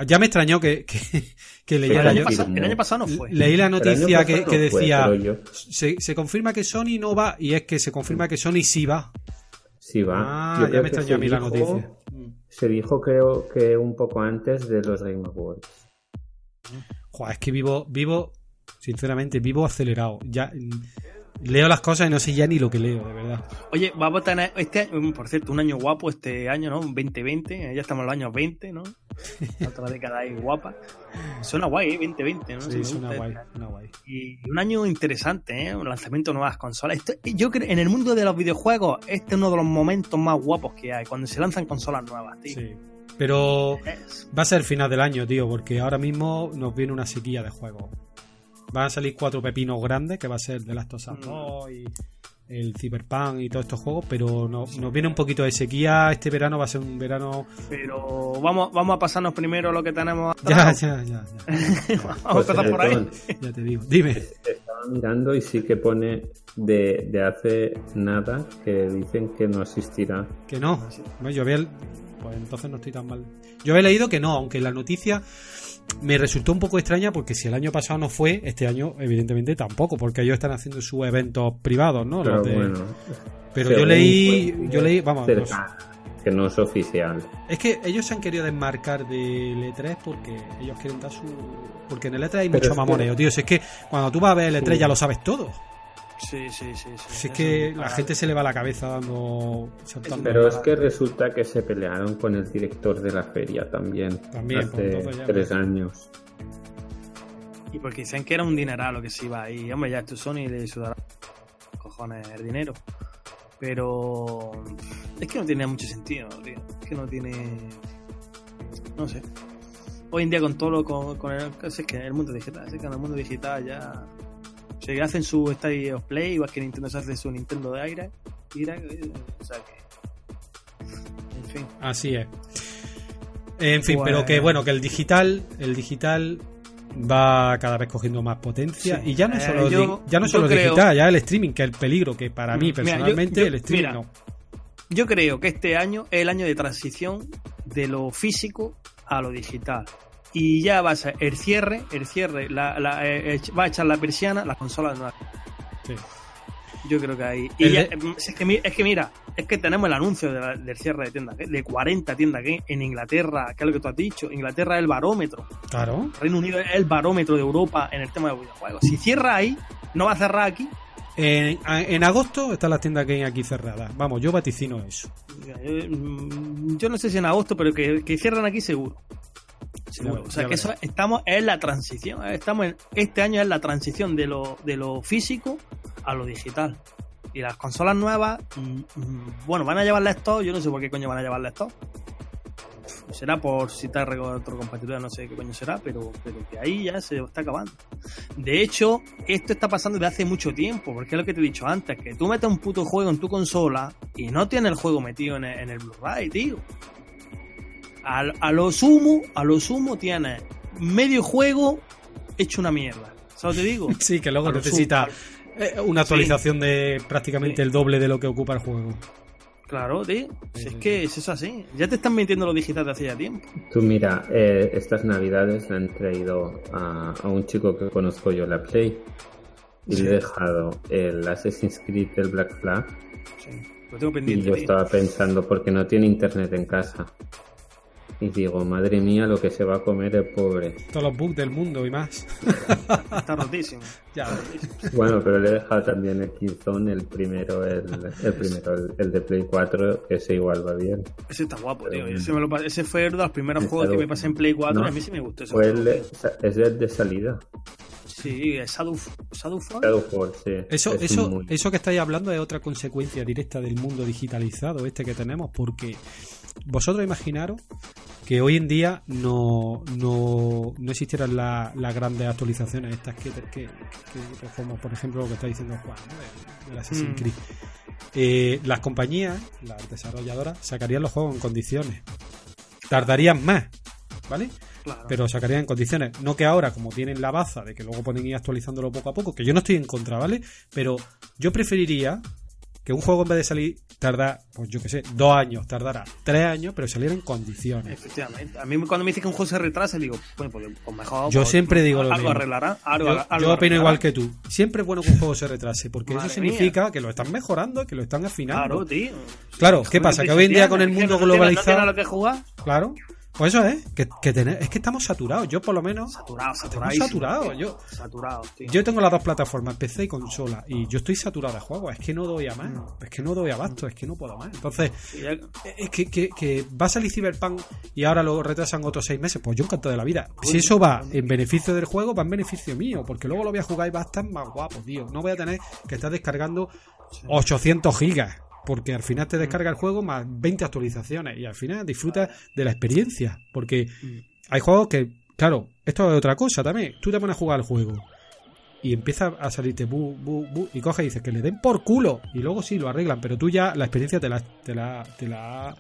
ya me extrañó que, que, <laughs> que El leyera año, yo... pasado, el año pasado no fue. Leí la El año noticia que, fue, decía... se confirma que Sony no va y es que se confirma que Sony sí va. Sí va. Ah, Yo ya me extrañó a se mí la dijo- noticia. Se dijo creo que un poco antes de los Game Awards. Joder, es que vivo, vivo, sinceramente, vivo acelerado. Ya leo las cosas y no sé ya ni lo que leo, de verdad. Oye, vamos a tener este año, por cierto, un año guapo este año, ¿no? Un 2020, ya estamos en los años 20, ¿no? <laughs> Otra década ahí guapa. Suena guay, ¿eh? 2020, ¿no? Sí, suena guay, suena guay. Y un año interesante, ¿eh? Un lanzamiento de nuevas consolas. Esto, yo creo, en el mundo de los videojuegos, este es uno de los momentos más guapos que hay, cuando se lanzan consolas nuevas, tío. Sí. Pero va a ser el final del año, tío, porque ahora mismo nos viene una sequía de juegos. Van a salir cuatro pepinos grandes, que va a ser The Last of Us Mm. 2 y el Cyberpunk y todos estos juegos, pero no- nos viene un poquito de sequía. Este verano va a ser un verano... Pero vamos, vamos a pasarnos primero lo que tenemos. Ya, atrás. ya, ya, ya, <laughs> vamos a empezar por ahí. Pues, ya te digo. Dime. Estaba mirando y sí que pone de, de hace nada que dicen que no asistirá. Que no. Bueno, yo había. Pues entonces no estoy tan mal. Yo había leído que no, aunque la noticia me resultó un poco extraña porque si el año pasado no fue, este año evidentemente tampoco, porque ellos están haciendo sus eventos privados, ¿no? Pero Los de- bueno. Pero yo leí, yo leí, vamos, los- que no es oficial. es que ellos se han querido desmarcar del E3 porque ellos quieren dar su... Porque en el E3 hay Pero mucho es que- mamoneo, tío. Si es que cuando tú vas a ver el E3 Sí. ya lo sabes todo. Sí, sí, sí. sí. Si es que la gente se le va la cabeza dando... saltando Pero es que resulta que se pelearon con el director de la feria también. También, hace ya- tres años. Y porque dicen que era un dineral lo que se iba ahí. Hombre, ya esto Sony le sudará cojones el dinero. Pero es que no tiene mucho sentido, tío. Es que no tiene. No sé. Hoy en día con todo lo con, con el, es que en el mundo digital, es que en el mundo digital ya se hacen su State of Play, igual que Nintendo se hace su Nintendo de aire, Direct, o sea que en fin. Así es. En fin, pero que bueno, que el digital, el digital va cada vez cogiendo más potencia Sí. y ya no es Eh, solo, yo- di- ya no solo creo- digital, ya el streaming, que es el peligro, que para mí Mira, yo- personalmente yo- el streaming mira, no. Yo creo que este año es el año de transición de lo físico a lo digital. Y ya va a ser el cierre, el cierre, la, la- eh, eh, va a echar la persiana, las consolas nuevas. Sí. Yo creo que ahí. Y ya- de- mm, es, que, mi- es que mira, es que tenemos el anuncio de la- del cierre de tiendas, de 40 tiendas que en Inglaterra, que es lo que tú has dicho. Inglaterra es el barómetro. Claro. Reino Unido es el barómetro de Europa en el tema de videojuegos. Si cierra ahí, no va a cerrar aquí. En, en agosto están las tiendas que hay aquí cerradas. Vamos, yo vaticino eso. Yo, mm, yo no sé si en agosto, pero que, que cierran aquí seguro. Seguro. O sea que eso estamos en la transición. eh, Estamos en, este año es la transición de lo, de lo físico a lo digital. Y las consolas nuevas, mm, mm, bueno, van a llevar lector, yo no sé por qué coño van a llevar lector. Será por citar retrocompatibilidad, no sé qué coño será, pero, pero que ahí ya se está acabando. De hecho, esto está pasando desde hace mucho tiempo, porque es lo que te he dicho antes, que tú metes un puto juego en tu consola y no tienes el juego metido en el, en el Blu-ray, tío. A, a lo sumo, a lo sumo tienes medio juego hecho una mierda. ¿Sabes lo que te digo? <laughs> Sí, que luego A necesita eh, una actualización de prácticamente Sí. el doble de lo que ocupa el juego. Claro, tío. Si Sí, es que es eso así. Ya te están mintiendo lo digital de hace ya tiempo. Tú mira, eh, estas navidades le han traído a, a un chico que conozco yo la Play y Sí. le he dejado el Assassin's Creed del Black Flag Sí. Lo tengo y pendiente. yo tío. estaba pensando porque no tiene internet en casa. Y digo, madre mía, lo que se va a comer el pobre. Todos los bugs del mundo y más. Está rotísimo. <laughs> ya. Bueno, pero le he dejado también el Killzone, el primero, el, el primero, el, el de Play 4, ese igual va bien. Ese está guapo, tío. Ese, me lo pa- ese fue uno de los primeros juegos que me pasé en Play 4 No. y a mí sí me gustó ese Fue juego, el es el de salida. Sí, es Shadow, Shadowfall. Shadowfall, sí. Eso, Es eso, muy- eso que estáis hablando es otra consecuencia directa del mundo digitalizado este que tenemos, porque vosotros imaginaros que hoy en día no, no, no existieran la- las grandes actualizaciones estas que, que, que- que- como por ejemplo lo que está diciendo Juan, ¿no? del, del Assassin's Mm. Creed. Eh, las compañías, las desarrolladoras, sacarían los juegos en condiciones. Tardarían más, ¿vale? Claro. pero sacarían en condiciones. No que ahora, como tienen la baza de que luego pueden ir actualizándolo poco a poco, que yo no estoy en contra, ¿vale? Pero yo preferiría que un juego en vez de salir tarda, pues yo qué sé, dos años, tardara tres años, pero saliera en condiciones. Efectivamente. A mí cuando me dice que un juego se retrasa, digo, bueno, pues, pues mejor. Yo pues, siempre digo lo algo mismo. arreglará. Algo, Yo, algo yo opino igual que tú. Siempre es bueno que un juego se retrase, porque Madre eso significa que lo están mejorando, que lo están afinando. Claro, tío. Claro, ¿qué pasa? Que hoy en día con el mundo globalizado- No lo que jugar. Claro. Pues eso es, que, que tener- es que estamos saturados. Yo por lo menos, Saturado, saturado. Yo- Saturado, tío. yo tengo las dos plataformas, PC y consola, y yo estoy saturado de juegos. Es que no doy a más, Mm. es que no doy abasto, es que no puedo más. Entonces, es que, que, que va a salir Cyberpunk y ahora lo retrasan otros seis meses, pues yo encantado de la vida. Si eso va en beneficio del juego, va en beneficio mío, porque luego lo voy a jugar y va a estar más guapo, tío. No voy a tener que estar descargando 800 gigas, porque al final te descarga el juego más 20 actualizaciones y al final disfrutas de la experiencia, porque hay juegos que, claro, esto es otra cosa también. Tú te pones a jugar al juego y empieza a salirte bu, bu, bu, y coge y dices que le den por culo y luego sí lo arreglan, pero tú ya la experiencia te la, te la, te la,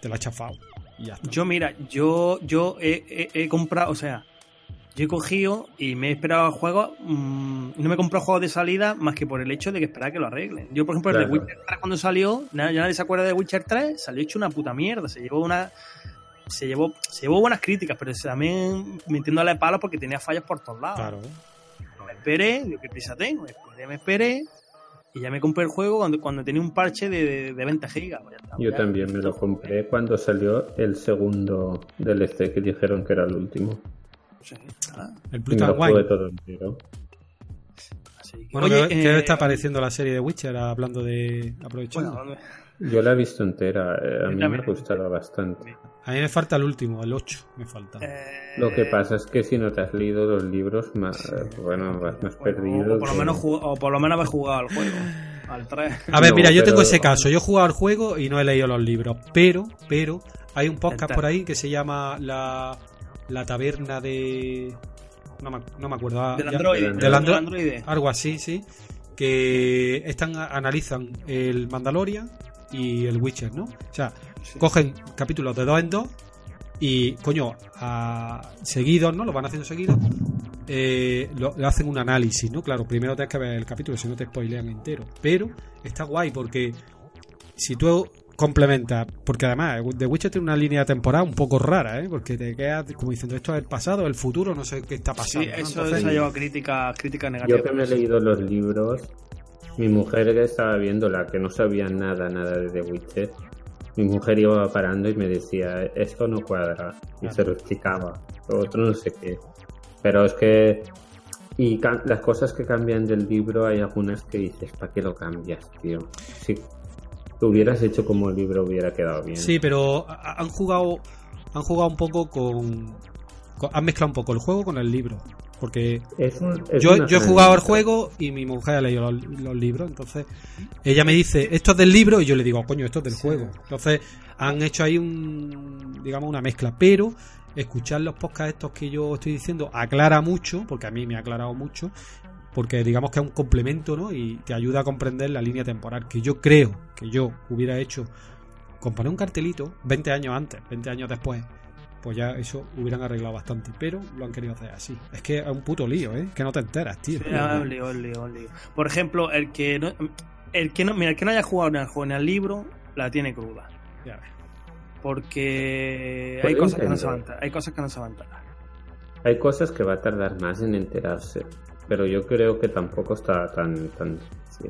te la has chafado. Y ya está. Yo, mira, yo, yo he, he- he comprado, o sea, yo he cogido y me he esperado juegos. mm, no me he comprado juegos de salida más que por el hecho de que esperar que lo arreglen. Yo, por ejemplo, el de. Witcher 3 cuando salió, ya nadie se acuerda de Witcher 3, salió hecho una puta mierda. Se llevó una. Se llevó, se llevó buenas críticas, pero también metiéndole palos porque tenía fallos por todos lados. Claro. Me esperé, digo, qué prisa tengo, me esperé, me esperé. Y ya me compré el juego cuando, cuando tenía un parche de, de, de 20 gigas. pues está, Yo ya. también me lo compré cuando salió el segundo DLC que dijeron que era el último. Sí, ah, El Pluto Wine. que- Bueno, Oye, ¿qué, qué eh, está pareciendo la serie de Witcher hablando de aprovechando? bueno, Yo la he visto entera, eh, a mí me ha gustado bastante. A mí me falta el último, el 8, me falta. eh, Lo que pasa es que si no te has leído los libros, más, bueno, vas más bueno, perdido. o, por lo menos o por lo menos haber jugado al juego. Al 3. <laughs> A ver, No, mira, yo pero- tengo ese caso. Yo he jugado al juego y no he leído los libros. Pero, pero, hay un podcast por ahí que se llama La, la Taberna de. No me, no me acuerdo. ah, Del androide. del Del andro- androide. Algo así, sí. Que están, analizan el Mandalorian y el Witcher, ¿no? O sea, cogen capítulos de dos en dos y, coño, a, seguidos, ¿no? Lo van haciendo seguidos. eh, lo, hacen un análisis, ¿no? Claro, primero tienes que ver el capítulo, si no te spoilean entero. Pero está guay porque si tú complementas, porque además The Witcher tiene una línea temporal un poco rara, ¿eh? Porque te quedas como diciendo esto es el pasado, el futuro, no sé qué está Sí, pasando. ¿no? eso, Entonces- eso ha llevado críticas críticas negativas. Yo que me he leído los libros, mi mujer que estaba viéndola, que no sabía nada, nada de The Witcher, mi mujer iba parando y me decía, esto no cuadra, y se lo explicaba, lo otro no sé qué. Pero es que... Y las cosas que cambian del libro, hay algunas que dices, ¿para qué lo cambias, tío? Si hubieras hecho como el libro hubiera quedado bien. Sí, pero ha- han jugado han jugado un poco con, con- han mezclado un poco el juego con el libro, porque Es un- es yo, yo he jugado al zona juego y mi mujer ha leído los, los libros, entonces ella me dice, esto es del libro y yo le digo, coño, esto es del juego. Entonces han hecho ahí un, digamos, una mezcla, pero escuchar los podcasts estos que yo estoy diciendo aclara mucho, porque a mí me ha aclarado mucho, porque digamos que es un complemento, ¿no? Y te ayuda a comprender la línea temporal que yo creo que yo hubiera hecho con poner un cartelito 20 años antes, 20 años después, pues ya eso hubieran arreglado bastante. Pero lo han querido hacer así. Es que es un puto lío, ¿eh? Que no te enteras, tío. Sí, ah, un lío, un lío, un lío. Por ejemplo, el que no, el que no, mira, el que no haya jugado ni al juego ni al libro, la tiene cruda. Ya ves. Porque Puede hay cosas, que no se van a- hay cosas que no se van a enterar. Hay cosas que va a tardar más en enterarse, pero yo creo que tampoco está tan... tan sí.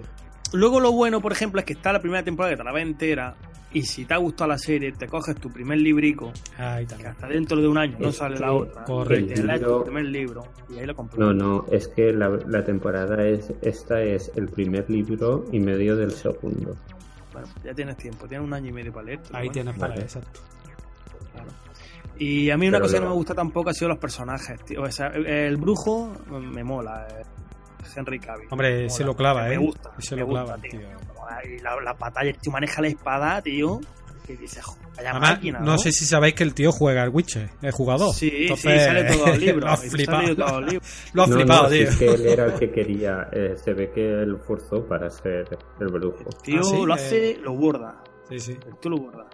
Luego lo bueno, por ejemplo, es que está la primera temporada que te la ves entera y si te ha gustado la serie, te coges tu primer librico, Ahí que hasta dentro de un año no Es sale la otra. correcto. Y te lees Libro- tu primer libro y ahí lo compras. No, no, es que la, la temporada es esta es el primer libro y medio del segundo. Bueno, ya tienes tiempo, tienes un año y medio para leer. Ahí tienes para Vale. exacto. Y a mí una Pero cosa que no me gusta tampoco ha sido los personajes, tío. O sea, el, el brujo me mola, eh, Henry Cavill. Hombre, Me se lo clava, me ¿eh? gusta, Se me lo gusta, clava, tío. tío. Y la, la batalla, el tío maneja la espada, tío. Que dice, "Jo, vaya Además, máquina, no sé si sabéis que el tío juega al Witcher, el jugador. Sí, Entonces, sí, sale todo el libro. lo has y flipado. sale todo el libro. Lo has no, flipado, no, si tío. es que él era el que <laughs> quería, eh, se ve que él forzó para ser el brujo. Tío, Ah, ¿sí? lo Eh. hace, lo borda. Sí, sí. El tío lo borda.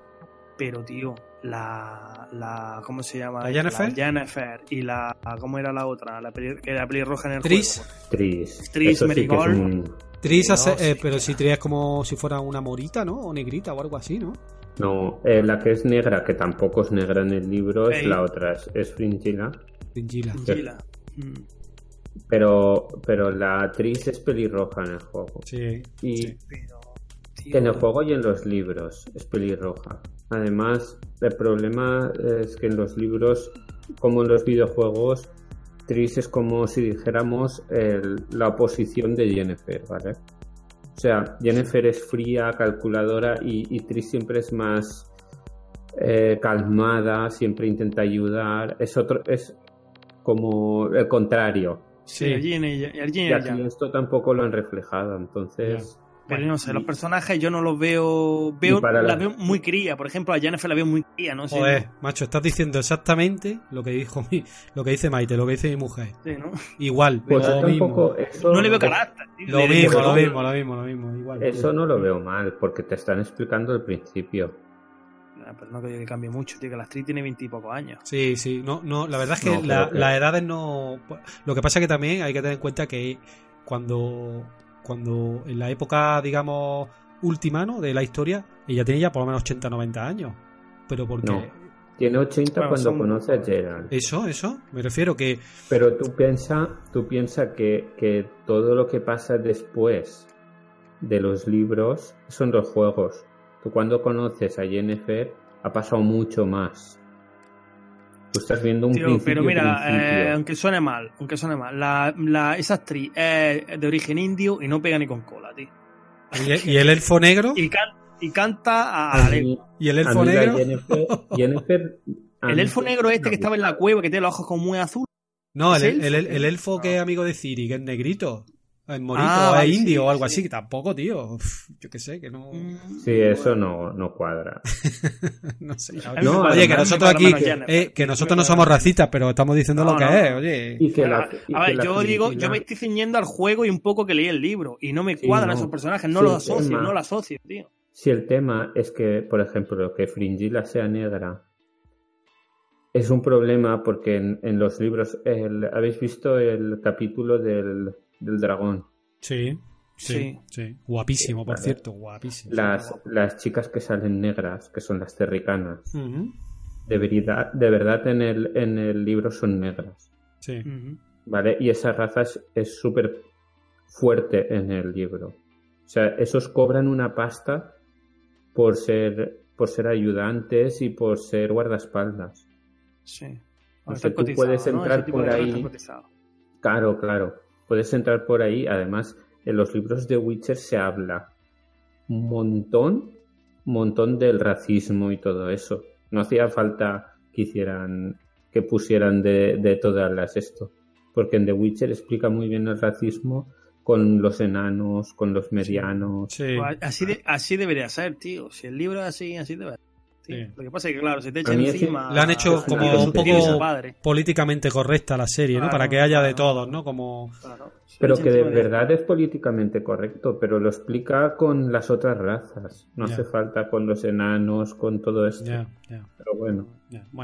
Pero, tío, la, la. ¿Cómo se llama? ¿La Yennefer? Yennefer y la. ¿Cómo era la otra? La peli, que era pelirroja en el Tris. juego. Tris. Tris sí Merigold. un- Tris, No, hace- eh, sí, pero si Tris es como si fuera una morita, ¿no? O negrita o algo así, ¿no? No, eh, la que es negra, que tampoco es negra en el libro, es la otra, es, es Fringilla. Fringilla. Gila. Mm. Pero, pero la Tris es pelirroja en el juego. Sí. Y sí. Pero, tío, en el juego y en los libros es pelirroja. Además, el problema es que en los libros, como en los videojuegos, Tris es como si dijéramos el- la oposición de Jennifer, ¿vale? O sea, Jennifer es fría, calculadora y, y Tris siempre es más eh, calmada, siempre intenta ayudar. Es otro, es como el contrario. Sí, Sí. el yin y aquí esto tampoco lo han reflejado, entonces. Pero bueno, no sé, los personajes yo no los veo. veo la la- veo muy cría. Por ejemplo, a Jennifer la veo muy cría, ¿no? Sí, Joder, macho, estás diciendo exactamente lo que dijo mi, lo que dice Maite, lo que dice mi mujer. Sí, ¿no? Igual, Pues lo mismo. Eso, No le veo carácter. tío. Lo Le- mismo, le- lo mismo, lo mismo, lo mismo, igual. Eso no lo veo mal, porque te están explicando el principio. Ah, Pero no creo que cambie mucho, tío, que la actriz tiene veintipocos años. Sí, sí, no, no, la verdad es que No, la- creo que- las edades no. Lo que pasa es que también hay que tener en cuenta que cuando, cuando en la época, digamos, última, ¿no? De la historia, ella tiene ya por lo menos 80, 90 años. Pero porque. No. Tiene 80 Bueno, cuando son- conoce a Gerald. Eso, eso, me refiero que. Pero tú piensa, tú piensa que, que todo lo que pasa después de los libros son los juegos. Tú cuando conoces a Jennifer ha pasado mucho más. Tú estás viendo un Tío, principio, pero mira, principio. eh, aunque suene mal, aunque suene mal, la, la- esa actriz es de origen indio y no pega ni con cola, tío. Y, y el elfo negro. Y, can- y canta a, A la mí- lengua. Y el elfo negro. Jennifer, <laughs> Jennifer El elfo negro este que estaba en la cueva, que tiene los ojos como muy azul. No, el, ¿Es el, el- elfo? el elfo que es amigo de Ciri, que es negrito. Es morito, Ah, es indio sí, o algo sí. así, que tampoco, tío. Uf, Yo qué sé, que no. Sí, eso no, no cuadra. <laughs> no sé. No, oye, que nosotros aquí, eh, que nosotros no parece somos racistas, pero estamos diciendo No, lo que no. es, oye. Y que Pero, la, y a que ver, la yo digo, yo me estoy ciñendo al juego y un poco que leí el libro. Y no me Sí, cuadran no. esos personajes, no los asocio, tema- no los asocio, tío. Si el tema es que, por ejemplo, que Fringilla sea negra es un problema porque en, en los libros el- habéis visto el capítulo del, del dragón. Sí, sí, Sí. sí. Guapísimo, por Vale. cierto, guapísimo. Las, las chicas que salen negras, que son las terricanas, de verdad, de verdad en, el, en el libro son negras. Sí. ¿Vale? Y esa raza es- súper fuerte en el libro. O sea, esos cobran una pasta por ser, por ser ayudantes y por ser guardaespaldas. Sí. O sea, tú puedes entrar por ahí. Claro, claro. Puedes entrar por ahí. Además, en los libros de Witcher se habla un montón, montón del racismo y todo eso. No hacía falta que hicieran, que pusieran de, de todas las esto. Porque en The Witcher explica muy bien el racismo con los enanos, con los medianos. Sí. Pues así, de- así debería ser, tío. Si el libro es así, así debe ser. Sí. Lo que pasa es que, claro, se te echa encima. Le han hecho como un poco políticamente correcta la serie, ¿no? Para que haya de todos, ¿no? Como... Claro, Pero que de verdad es políticamente correcto, pero lo explica con las otras razas. No hace falta con los enanos, con todo esto. Pero bueno,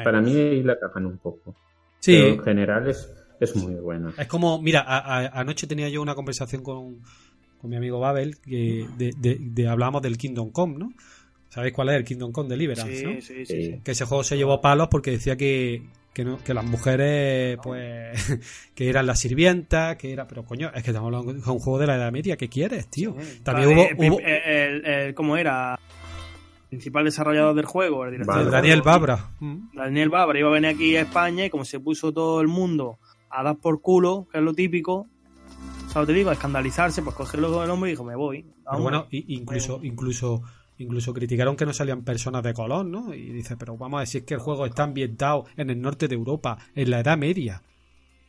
para mí ahí la cagan un poco. Sí, Pero en general es, es muy buena. Es como, mira, a- a- anoche tenía yo una conversación con, con mi amigo Babel que de, de- de- hablábamos del Kingdom Come, ¿no? ¿Sabéis cuál es el Kingdom Come Deliverance, Sí, no? sí, sí, Sí. Que ese juego se llevó palos porque decía que, que, no- que las mujeres, pues, <laughs> que eran las sirvientas, que era, pero coño, es que estamos hablando de un juego de la Edad Media, ¿qué quieres, tío? Sí. También hubo, eh, hubo- el- el- ¿Cómo era? Principal desarrollador del juego, el director Vale. Daniel. Babra. Mm. Daniel Babra iba a venir aquí a España y como se puso todo el mundo a dar por culo, que es lo típico, ¿sabes? Te digo, a escandalizarse, pues cogerlo el hombre y dijo, me voy. Pero bueno, incluso, incluso, incluso criticaron que no salían personas de color, ¿no? Y dice, pero vamos a decir que el juego está ambientado en el norte de Europa, en la Edad Media.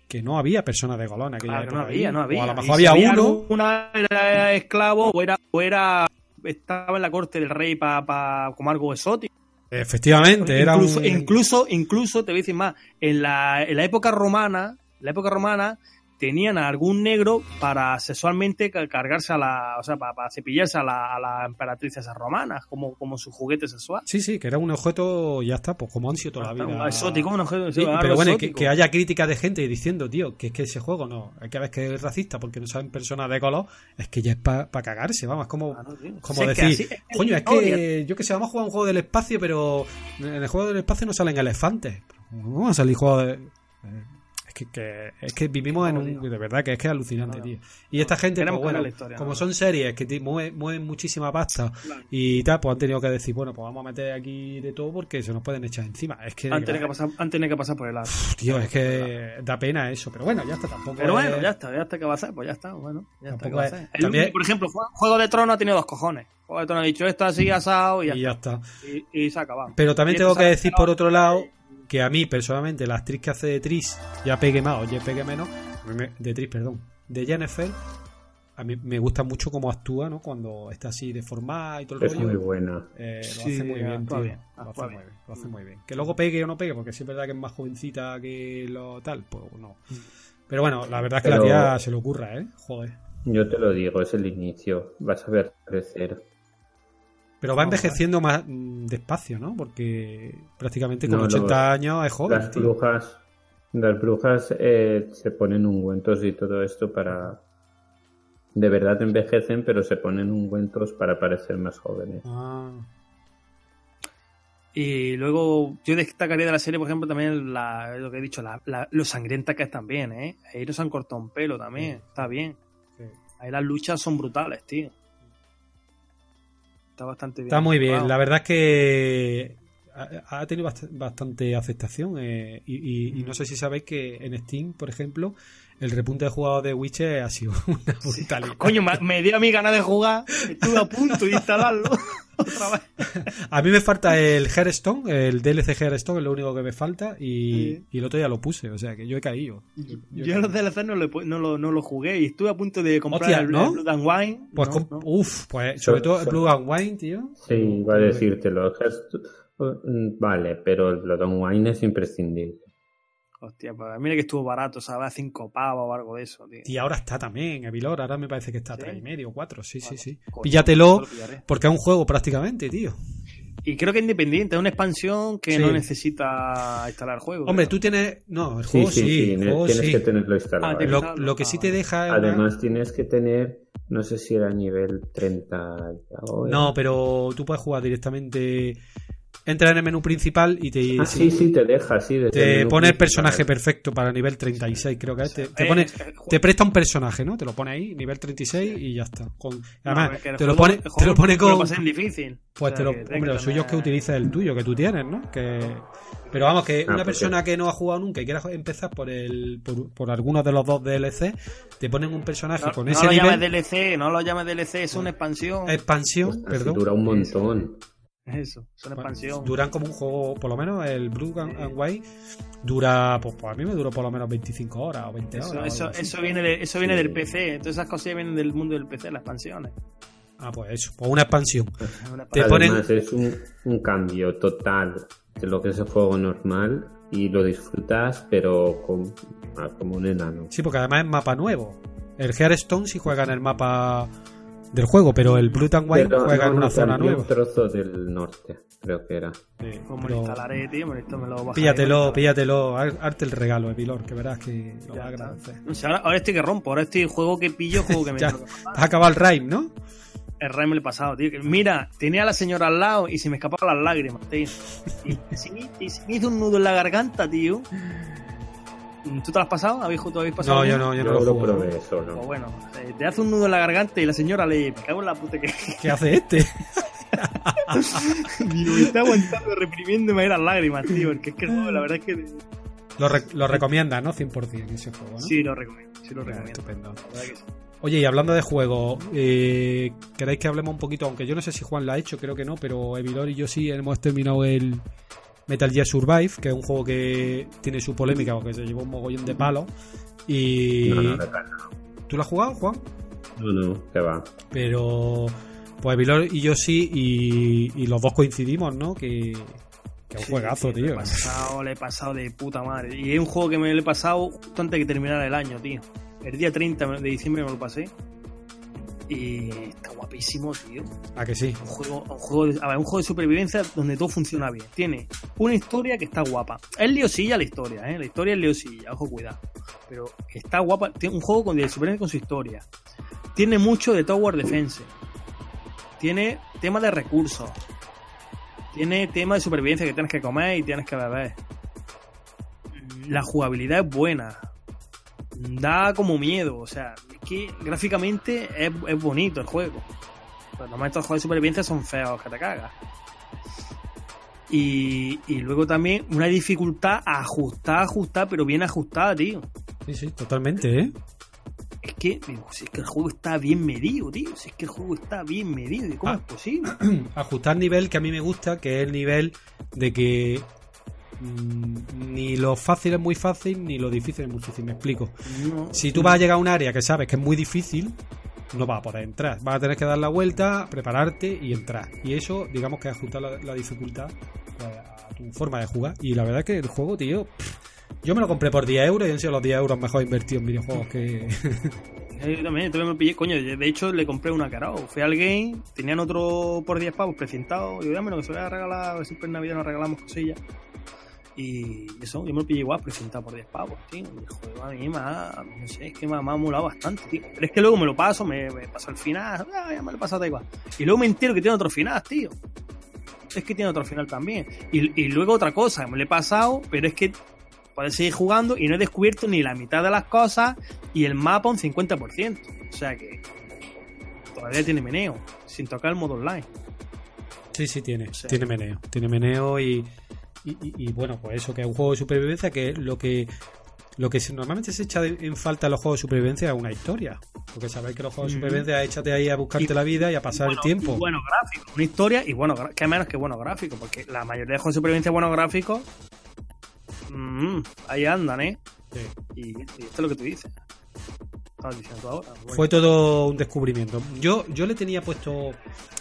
Que no había personas de color en aquella Claro, no había, ahí. no había. O a lo mejor había uno. Una era esclavo o era, o era estaba en la corte del rey para como algo exótico. Efectivamente, era incluso, un. incluso, incluso, te voy a decir más, en la, en la época romana, en la época romana, tenían a algún negro para sexualmente ca- cargarse a la, o sea, para, para cepillarse a la, a la emperatriz esas romanas, como, como su juguete sexual. Sí, sí, que era un objeto, ya está, pues como han sido toda la vida. Exótico, un objeto Sí, pero bueno, que, haya críticas de gente diciendo, tío, que es que ese juego no, hay que ver que es racista porque no saben personas de color, es que ya es para cagarse, vamos, es como, como Si es que decir, así coño, es que yo que sé, vamos a jugar un juego del espacio, pero en el juego del espacio no salen elefantes. ¿Cómo van a salir juegos de... Es que, que- es que vivimos en un... De verdad que es que es alucinante, No, tío. Y esta gente, pues bueno, historia, como ¿no? son series que mueven, mueven muchísima pasta Claro. y tal, pues han tenido que decir, bueno, pues vamos a meter aquí de todo porque se nos pueden echar encima. Es que... Han tenido que pasar, han tenido que pasar por el lado. Tío, es que da pena eso, pero bueno, ya está, tampoco. Pero bueno, es- ya está, ya está, ¿qué va a hacer? Pues ya está, bueno, ya está, ¿qué Tampoco va a? El también- único, por ejemplo, Jue- Juego de Tronos ha tenido dos cojones. Juego de Tronos ha dicho esto así asado y ya, Y ya está. y, y se ha acabado. Pero también tengo que decir, por otro lado, que a mí, personalmente, la actriz que hace de Tris, ya pegue más o ya pegue menos, de Tris, perdón, de Jennifer, a mí me gusta mucho cómo actúa, ¿no? Cuando está así deformada y todo el Es muy rollo. buena. Eh, lo Sí, hace muy bien, tío. bien, lo, hace muy bien. lo hace muy bien. Que luego pegue o no pegue, porque sí es verdad que es más jovencita que lo tal, pues no. Pero bueno, la verdad es que Pero- la tía se le ocurra, ¿eh? Joder. Yo te lo digo, es el inicio. Vas a ver crecer. Pero va envejeciendo más mm, despacio, ¿no? Porque prácticamente con No, 80 los- años es joven. Las tío. brujas, las brujas eh, se ponen ungüentos y todo esto para... De verdad envejecen, pero se ponen ungüentos para parecer más jóvenes. Ah, Y luego yo destacaría de la serie, por ejemplo, también la, lo que he dicho, la, la- lo sangrienta que es también, ¿eh? Ahí nos han cortado un pelo también, está bien. sí. Ahí las luchas son brutales, tío. Está bastante bien. Está muy bien. Wow. La verdad es que ha, tenido bast- bastante aceptación. eh, y, y- y no sé si sabéis que en Steam, por ejemplo, el repunte de jugadores de Witcher ha sido <laughs> una brutalidad. Coño, me, dio a mí ganas de jugar, estuve a punto de instalarlo <laughs> otra vez. A mí me falta el Hearthstone, el DLC Hearthstone es lo único que me falta. Y, Sí. y el otro día lo puse, o sea que yo he caído. Yo, he los. DLC no pu- no, lo, no lo jugué y estuve a punto de comprar Hostia, el, ¿no? el Blood and Wine. Pues, No, con- no. uff, pues sobre So- todo el so- Blue and Wine, tío. Sí, iba a decírtelo. Mm, Vale, pero el Blood and Wine es imprescindible. Hostia, pues mira que estuvo barato, ¿sabes? A cinco pavos o algo de eso, tío. Y ahora está también, Evilor, ahora me parece que está a ¿Sí? tres y medio, cuatro, sí, sí, Vale, sí. coño, Píllatelo, porque es un juego prácticamente, tío. Y creo que es independiente, es una expansión que Sí. no necesita instalar juego. Hombre, creo. tú tienes... No, el juego sí, sí, sí, el ne- juego tienes sí. que tenerlo instalado. Ah, ¿eh? Lo, instalado. lo que sí te deja... una- Además tienes que tener, no sé si era nivel 30 ya ahora. No, pero tú puedes jugar directamente... Entra en el menú principal y te, Ah, sí, sí, te deja, sí. desde te pone el personaje perfecto para nivel 36, creo que es. Te, te Eh, pone, eh, te presta un personaje, ¿no? Te lo pone ahí, nivel 36 y ya está. Con- además, No, es que el te, lo pone, te lo pone con... difícil. Pues O te lo, hombre, lo suyo es que utilices el tuyo, que tú tienes, ¿no? Que, pero vamos, que Ah, una porque- persona que no ha jugado nunca y quiera empezar por el por, por algunos de los dos DLC, te ponen un personaje No, con no ese lo llames DLC, no lo llames DLC, es una expansión. expansión, Así perdón. dura un montón. Eso, es una Bueno, expansión. Duran como un juego, por lo menos el Blue and, and White dura, pues, pues a mí me duró por lo menos 25 horas o 20 horas. Eso, eso, viene, de, eso viene Sí. del PC, todas esas cosas vienen del mundo del PC, las expansiones. Ah, pues eso, pues una expansión. Una Te ponen- Además, es un, un cambio total de lo que es el juego normal y lo disfrutas, pero con- ah, como un enano. Sí, porque además es mapa nuevo. El Hearthstone sí juega en el mapa del juego, pero el Blue and White Pero juega en una no, zona nueva. un trozo del norte, creo que era. Sí, Pues me pero lo instalaré, tío. Me lo, me lo bajaré, píllatelo, píllatelo, hazte el regalo, Evilor, que verás que lo vas a agradecer. No sé, ahora, ahora estoy que rompo, ahora estoy juego que pillo, juego que <laughs> me Ya, has acabado el Rhyme, ¿no? El lo he pasado, tío. Mira, tenía a la señora al lado y se me escapaban las lágrimas, tío. Y se me, y se me hizo un nudo en la garganta, tío. ¿Tú te lo has pasado? ¿Habéis, ¿Tú habéis pasado? No, yo no, yo Yo no lo lo juego. probé Pues solo. bueno, eh, te hace un nudo en la garganta y la señora le me cago en la puta que. <laughs> ¿Qué hace este? <laughs> Digo, me está aguantando, reprimiéndome ahí las lágrimas, tío. Porque es que el juego, la verdad es que. Lo, re- lo recomienda, ¿no? 100% ese juego, ¿no? Sí, lo recomiendo. Sí, lo recomiendo. estupendo. La verdad que sí. Oye, y hablando de juegos, eh, ¿queréis que hablemos un poquito? Aunque yo no sé si Juan lo ha hecho, creo que no, pero Evilor y yo sí hemos terminado el Metal Gear Survive, que es un juego que tiene su polémica porque se llevó un mogollón de palos. Y. No, no. ¿Tú lo has jugado, Juan? no, no, que va. Pero. Pues Evilor y yo sí, y, y los dos coincidimos, ¿no? Que, que es un Sí, juegazo, sí, Le tío. he, pasado, le he pasado de puta madre. Y es un juego que me lo he pasado justo antes de que terminara el año, tío. El día 30 de diciembre me lo pasé. Y está guapísimo, tío. ¿A que sí? Un juego, un juego, de, a ver, un juego de supervivencia donde todo funciona bien. Tiene una historia que está guapa. Es liosilla la historia, ¿eh? La historia es liosilla, ojo, cuidado. Pero está guapa. Tiene un juego con, de supervivencia con su historia. Tiene mucho de Tower Defense. Tiene tema de recursos. Tiene tema de supervivencia que tienes que comer y tienes que beber. La jugabilidad es buena. Da como miedo. O sea, es que gráficamente es, es bonito el juego. Pero normalmente los juegos de supervivencia son feos que te cagas. Y, y luego también una dificultad ajustada, ajustada, pero bien ajustada, tío. Sí, sí, totalmente, ¿eh? Es que, digo, si es que el juego está bien medido, tío. Si es que el juego está bien medido. ¿Y ¿Cómo Ah. es posible? <clears throat> ajustar nivel que a mí me gusta, que es el nivel de que ni lo fácil es muy fácil, ni lo difícil es muy difícil, me explico. No. Si tú vas a llegar a un área que sabes que es muy difícil, no vas a poder entrar. Vas a tener que dar la vuelta, prepararte y entrar. Y eso, digamos que es ajustar la, la dificultad pues, a tu forma de jugar. Y la verdad es que el juego, tío, pff, yo me lo compré por 10 euros y han sido los 10 euros mejor invertidos en videojuegos que... <laughs> Eh, Yo también, yo también me pillé, coño, de hecho le compré una carao. Fui al game, tenían otro por 10 pavos precintado. Digo, dámelo que se voy a regalar, a ver si en Navidad nos regalamos cosillas. Y eso, yo me lo pillé igual, precintado por 10 pavos, tío. Y juego a mí me ha, no sé, es que me ha, me ha molado bastante, tío. Pero es que luego me lo paso, me, me paso el final, ah, ya me lo he pasado da igual. Y luego me entero que tiene otro final, tío. Es que tiene otro final también. Y, y luego otra cosa, me lo he pasado, pero es que puedes seguir jugando y no he descubierto ni la mitad de las cosas y el mapa un 50%. O sea que todavía tiene meneo, sin tocar el modo online. Sí, sí, tiene. sea- Tiene meneo. Tiene meneo y, y, y- y, bueno, pues eso, que es un juego de supervivencia que lo que lo que normalmente se echa en falta en los juegos de supervivencia es una historia. Porque sabéis que los juegos de supervivencia échate ahí a buscarte Y- la vida y a pasar Bueno, el tiempo. y Bueno, gráfico, una historia y bueno, que menos que bueno gráfico, porque la mayoría de juegos de supervivencia buenos gráficos, mm, ahí andan, ¿eh? Sí. Y, y esto es lo que tú dices. Estabas diciendo tú ahora. Bueno, Fue todo un descubrimiento. Yo, yo le tenía puesto.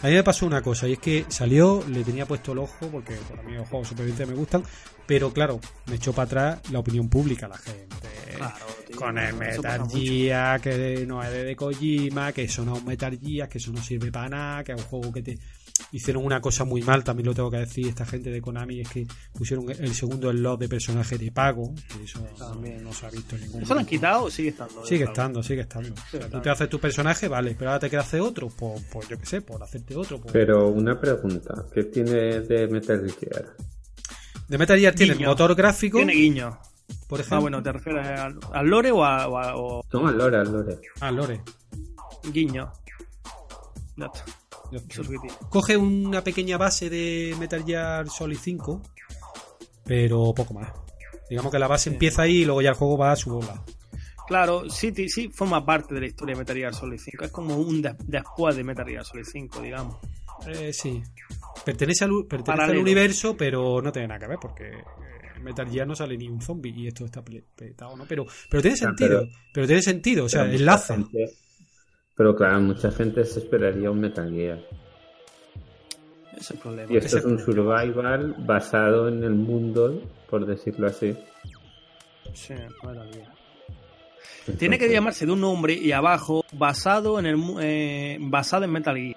A mí me pasó una cosa, y es que salió, le tenía puesto el ojo, porque para mí los juegos de supervivencia me gustan, pero claro, me echó para atrás la opinión pública, la gente. claro, tío, Con el Metal. Gear, que no es de Kojima, que eso no es un Metal Gear, que eso no sirve para nada, que es un juego que te hicieron una cosa muy mal, también lo tengo que decir, esta gente de Konami, es que pusieron el segundo slot de personaje de pago, que eso También. no, se ha visto en ningún ¿Eso lo han quitado o sigue estando? Sigue estando, sigue estando. O sea, Sigue tú te haces tu personaje, vale, pero ahora te quieres hacer otro, pues, pues yo qué sé, por hacerte otro. pues. Pero una pregunta, ¿qué tiene de Metal Gear? De Metal Gear tiene Guiño. motor gráfico, Tiene guiño. por ejemplo. Ah, bueno, ¿te refieres al, al lore o a, o a- o No, al lore, al lore. Ah, Lore. guiño? Ya está. Ya Eso es lo que tiene. Coge una pequeña base de Metal Gear Solid 5, pero poco más. Digamos que la base empieza ahí y luego ya el juego va a su bola. Claro, sí, sí, forma parte de la historia de Metal Gear Solid 5. Es como un des- después de Metal Gear Solid 5, digamos. Eh, sí. Pertenece, al, pertenece al universo, pero no tiene nada que ver porque eh, en Metal Gear no sale ni un zombie y esto está petado, ¿no? Pero, pero tiene Ya, sentido. pero- Pero, tiene sentido, o sea, enlaza. Pero claro, mucha gente se esperaría un Metal Gear. Ese es el problema. Y esto es un survival basado en el mundo, por decirlo así. Sí, Metal Gear. Tiene que llamarse de un nombre y abajo basado en el eh, basado en Metal Gear.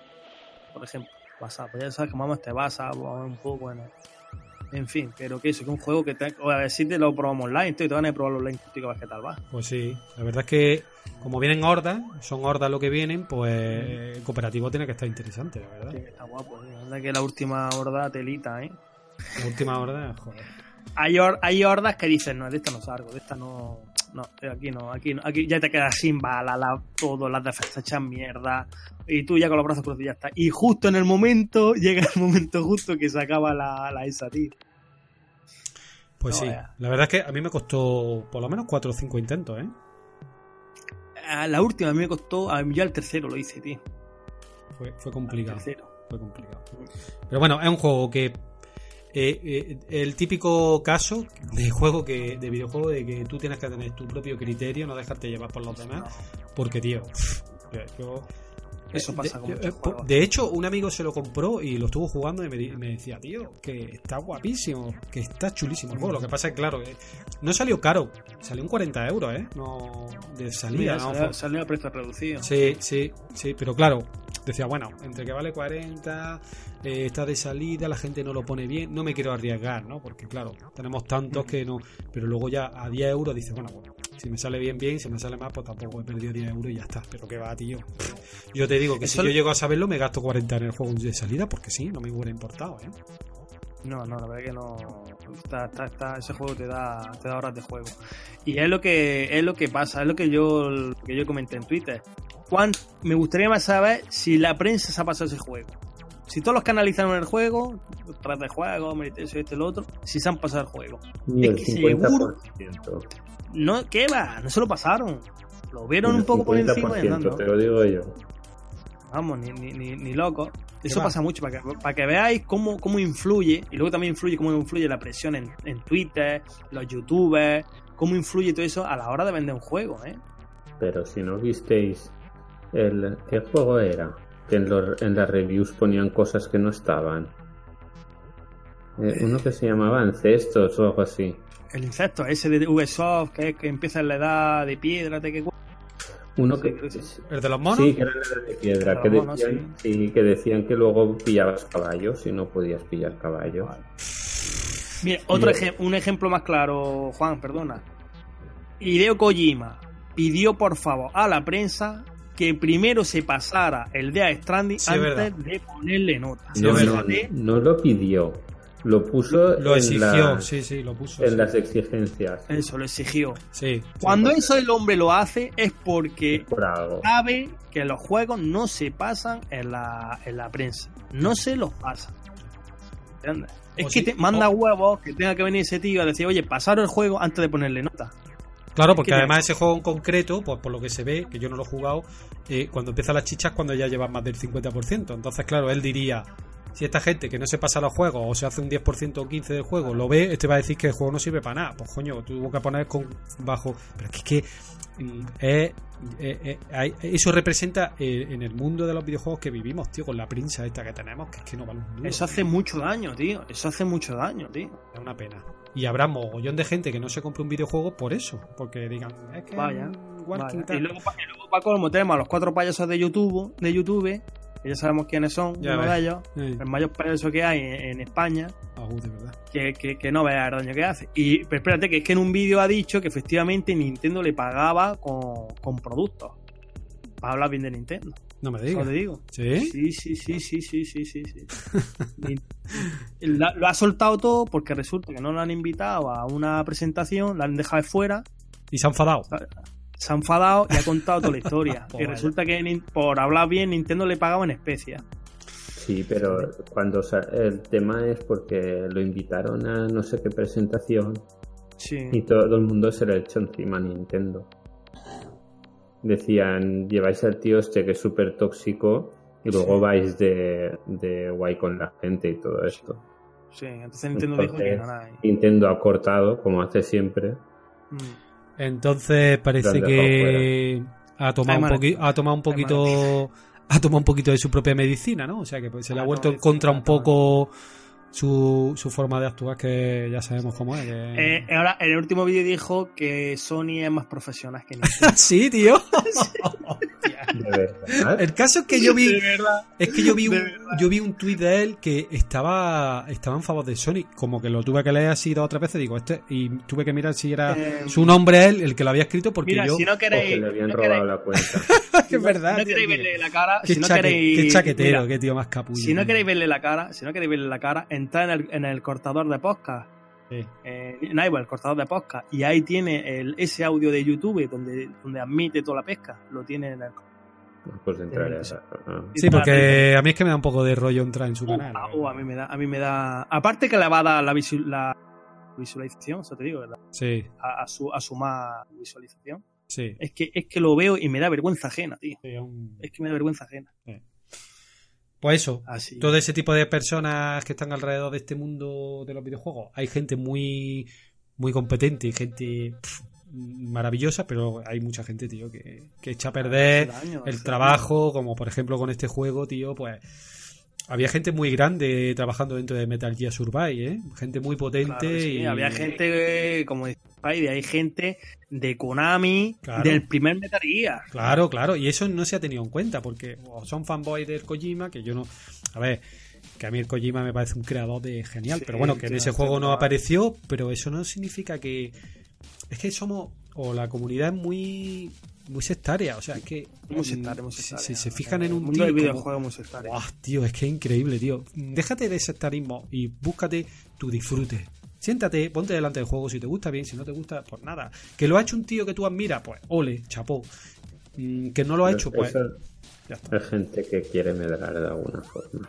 Por ejemplo, basado. Pues ya sabes que vamos te basa un poco en en fin, pero que eso, que un juego que te, o a ver si te lo probamos online, tío, y te van a probar online tío, ver qué tal va. Pues sí, la verdad es que como vienen hordas, son hordas lo que vienen, pues el cooperativo tiene que estar interesante, la Sí, verdad. está guapo, tío. Anda que la última horda telita, eh. La última horda, joder. Hay, hor- hay hordas que dicen, no, de esta no salgo, de esta no. No, aquí no, aquí no, aquí ya te quedas sin bala, la, todo, las defensas echan mierda, y tú ya con los brazos cruzados ya está. Y justo en el momento, <laughs> llega el momento justo que se acaba la, la esa, tío. Pues No, sí, vaya. la verdad es que a mí me costó por lo menos 4 o 5 intentos, ¿eh? A La última a mí me costó, a mí ya el tercero lo hice, tío. Fue, fue complicado. Fue complicado. Pero bueno, es un juego que. Eh, eh, el típico caso de juego que de videojuego de que tú tienes que tener tu propio criterio, no dejarte llevar por los demás, porque tío, yo- Eso pasa de, con eh, juegos. de hecho, un amigo se lo compró y lo estuvo jugando y me, decía, tío, que está guapísimo, que está chulísimo el juego. Lo que pasa es que, claro, eh, no salió caro, salió en 40 euros, ¿eh? No, de salida, Mira, ¿no? salió, salió a precio reducido. Sí, sí, sí, pero claro, decía, bueno, entre que vale 40, eh, está de salida, la gente no lo pone bien, no me quiero arriesgar, ¿no? Porque claro, tenemos tantos que no, pero luego ya a 10 euros dices, bueno, pues, si me sale bien, bien, si me sale más, pues tampoco he perdido 10 euros y ya está, pero que va, tío. Yo te digo que Eso si yo le- llego a saberlo, me gasto 40 en el juego de salida, porque sí, no me hubiera importado, ¿eh? No, no, la verdad que no. Está, está, está- ese juego te da, te da horas de juego. Y es lo que es lo que pasa, es lo que yo, que yo comenté en Twitter. ¿Cuán- me gustaría más saber si la prensa se ha pasado ese juego. Si todos los que analizaron el juego, tras de juego, Meditation, este y lo otro, si se han pasado el juego. Ni Es el que seguro- 50%. No, ¿qué va? No se lo pasaron. Lo vieron un poco por encima y 50%, andando. te lo digo yo. Vamos, ni, ni, ni, ni loco. Eso va? pasa mucho, para que, para que veáis cómo, cómo influye, y luego también influye cómo influye la presión en, en Twitter, los youtubers, cómo influye todo eso a la hora de vender un juego, ¿eh? Pero si no visteis el ¿qué juego era? Que en, los- en las reviews ponían cosas que no estaban. Eh, uno que se llamaba Ancestos o algo así. El insecto ese de Ubisoft, que, es que empieza en la edad de piedra, te que Uno que ¿El de los monos? sí, que era la de piedra, que monos, decían, sí, que decían que luego pillabas caballos y no podías pillar caballos. Mira, otro ejem- un ejemplo más claro, Juan, perdona. Hideo Kojima pidió por favor a la prensa que primero se pasara el Death Stranding Sí, es antes verdad. de ponerle nota. no, lo pidió, lo puso Lo en, exigió, las- sí, sí, lo puso. en sí. las exigencias. Eso lo exigió. Sí, sí. Cuando eso el hombre lo hace es porque sabe que los juegos no se pasan en la, en la prensa. No se los pasan. ¿Entiendes? Es O que sí, te manda o- huevos que tenga que venir ese tío a decir, oye, pasar el juego antes de ponerle nota. Claro, porque que- además ese juego en concreto, pues por lo que se ve, que yo no lo he jugado, eh, cuando empieza las chichas cuando ya llevas más del 50%. Entonces, claro, él diría, si esta gente que no se pasa los juegos o se hace un 10% o 15% del juego lo ve, este va a decir que el juego no sirve para nada. Pues coño, tuvo que poner con bajo... Pero es que, es que es- eh, eh, hay- eso representa eh, en el mundo de los videojuegos que vivimos, tío, con la prensa esta que tenemos, que es que no vale un duro. Eso hace mucho daño, tío. Eso hace mucho daño, tío. Es una pena. Y habrá mogollón de gente que no se compre un videojuego por eso. Porque digan, es que Vaya. Y luego, pa- y luego para colmo tenemos a los cuatro payasos de YouTube, de YouTube, que ya sabemos quiénes son, Ya uno ves. de ellos, Eh, el mayor payaso que hay en, en España, ah, de verdad. que, que, que no vea el daño que hace. Y pero espérate, que es que en un vídeo ha dicho que efectivamente Nintendo le pagaba con, con productos. Para hablar bien de Nintendo. No me digas. te digo. ¿Sí? Sí, sí, sí, sí, sí, sí, sí. <laughs> lo ha soltado todo porque resulta que no lo han invitado a una presentación, la han dejado fuera, Y se ha enfadado. se ha enfadado y ha contado toda la <laughs> historia. Pues y vaya. resulta que por hablar bien Nintendo le pagaba en especias. Sí, pero cuando el tema es porque lo invitaron a no sé qué presentación Sí. y todo el mundo se lo echó encima a Nintendo. Decían, lleváis al tío este que es súper tóxico y luego Sí. vais de, de guay con la gente y todo esto. Sí, entonces Nintendo dijo que no, nada. Nintendo ha cortado, como hace siempre. Mm. Entonces parece que ha tomado, un, madre. poqui- ha tomado un poquito ha tomado un poquito de su propia medicina, ¿no? O sea que pues, se le ha vuelto en contra un poco su, su forma de actuar, que ya sabemos cómo es. que- Eh, ahora, en el último vídeo dijo que Sony es más profesional que <laughs> Nintendo. sí, tío. <laughs> De verdad. El caso es que yo vi, es que yo vi, un, yo vi un tuit de él que estaba, estaba en favor de Sony, como que lo tuve que leer así dos o tres veces, digo, este, y tuve que mirar si era Eh, su nombre él, el que lo había escrito, porque Mira, yo, si no queréis. le habían no robado queréis- la cuenta. <laughs> es verdad, no tío, queréis que- verle la cara, qué, si no chaque- queréis. qué chaquetero, mira, qué tío más capullo. si no queréis verle la cara, si no queréis verle la cara, entrad en el, en el cortador de podcast. Sí. eh, el cortador de podcast. Y ahí tiene el, ese audio de YouTube donde, donde admite toda la pesca. Lo tiene en el. Pues entraré a... Sí. ah. Sí, porque a mí es que me da un poco de rollo entrar en su canal. Uh, a mí me da, a mí me da. Aparte que le va a dar la, visu- la visualización, eso te digo, la- Sí, a, a su, a su más visualización. sí. Es que, es que lo veo y me da vergüenza ajena, tío. Sí, un- Es que me da vergüenza ajena. Pues eso, Así. todo ese tipo de personas que están alrededor de este mundo de los videojuegos. Hay gente muy, muy competente y gente pff, maravillosa, pero hay mucha gente, tío, que, que echa a perder daño, el trabajo, como por ejemplo con este juego, tío, pues había gente muy grande trabajando dentro de Metal Gear Survive, ¿eh? Gente muy potente Claro sí, y Había gente, como dice hay gente de Konami, Claro. del primer Metal Gear. Claro, claro, y eso no se ha tenido en cuenta, porque son fanboys del Kojima, que yo no. A ver, que a mí el Kojima me parece un creador de genial, Sí, pero bueno, que en ese juego no apareció, pero eso no significa que. Es que somos. O la comunidad es muy. Muy sectaria, o sea, es que. Muy sectaria, muy si- sectaria. Si se fijan en El un mundo tío. del videojuego es muy sectario. Buah, tío, es que es increíble, tío. Déjate de sectarismo y búscate tu disfrute. Siéntate, ponte delante del juego si te gusta bien, si no te gusta, pues nada. Que lo ha hecho un tío que tú admiras, pues ole, chapó. Mm, Que no lo ha hecho, pues ya está. es gente que quiere medrar de alguna forma.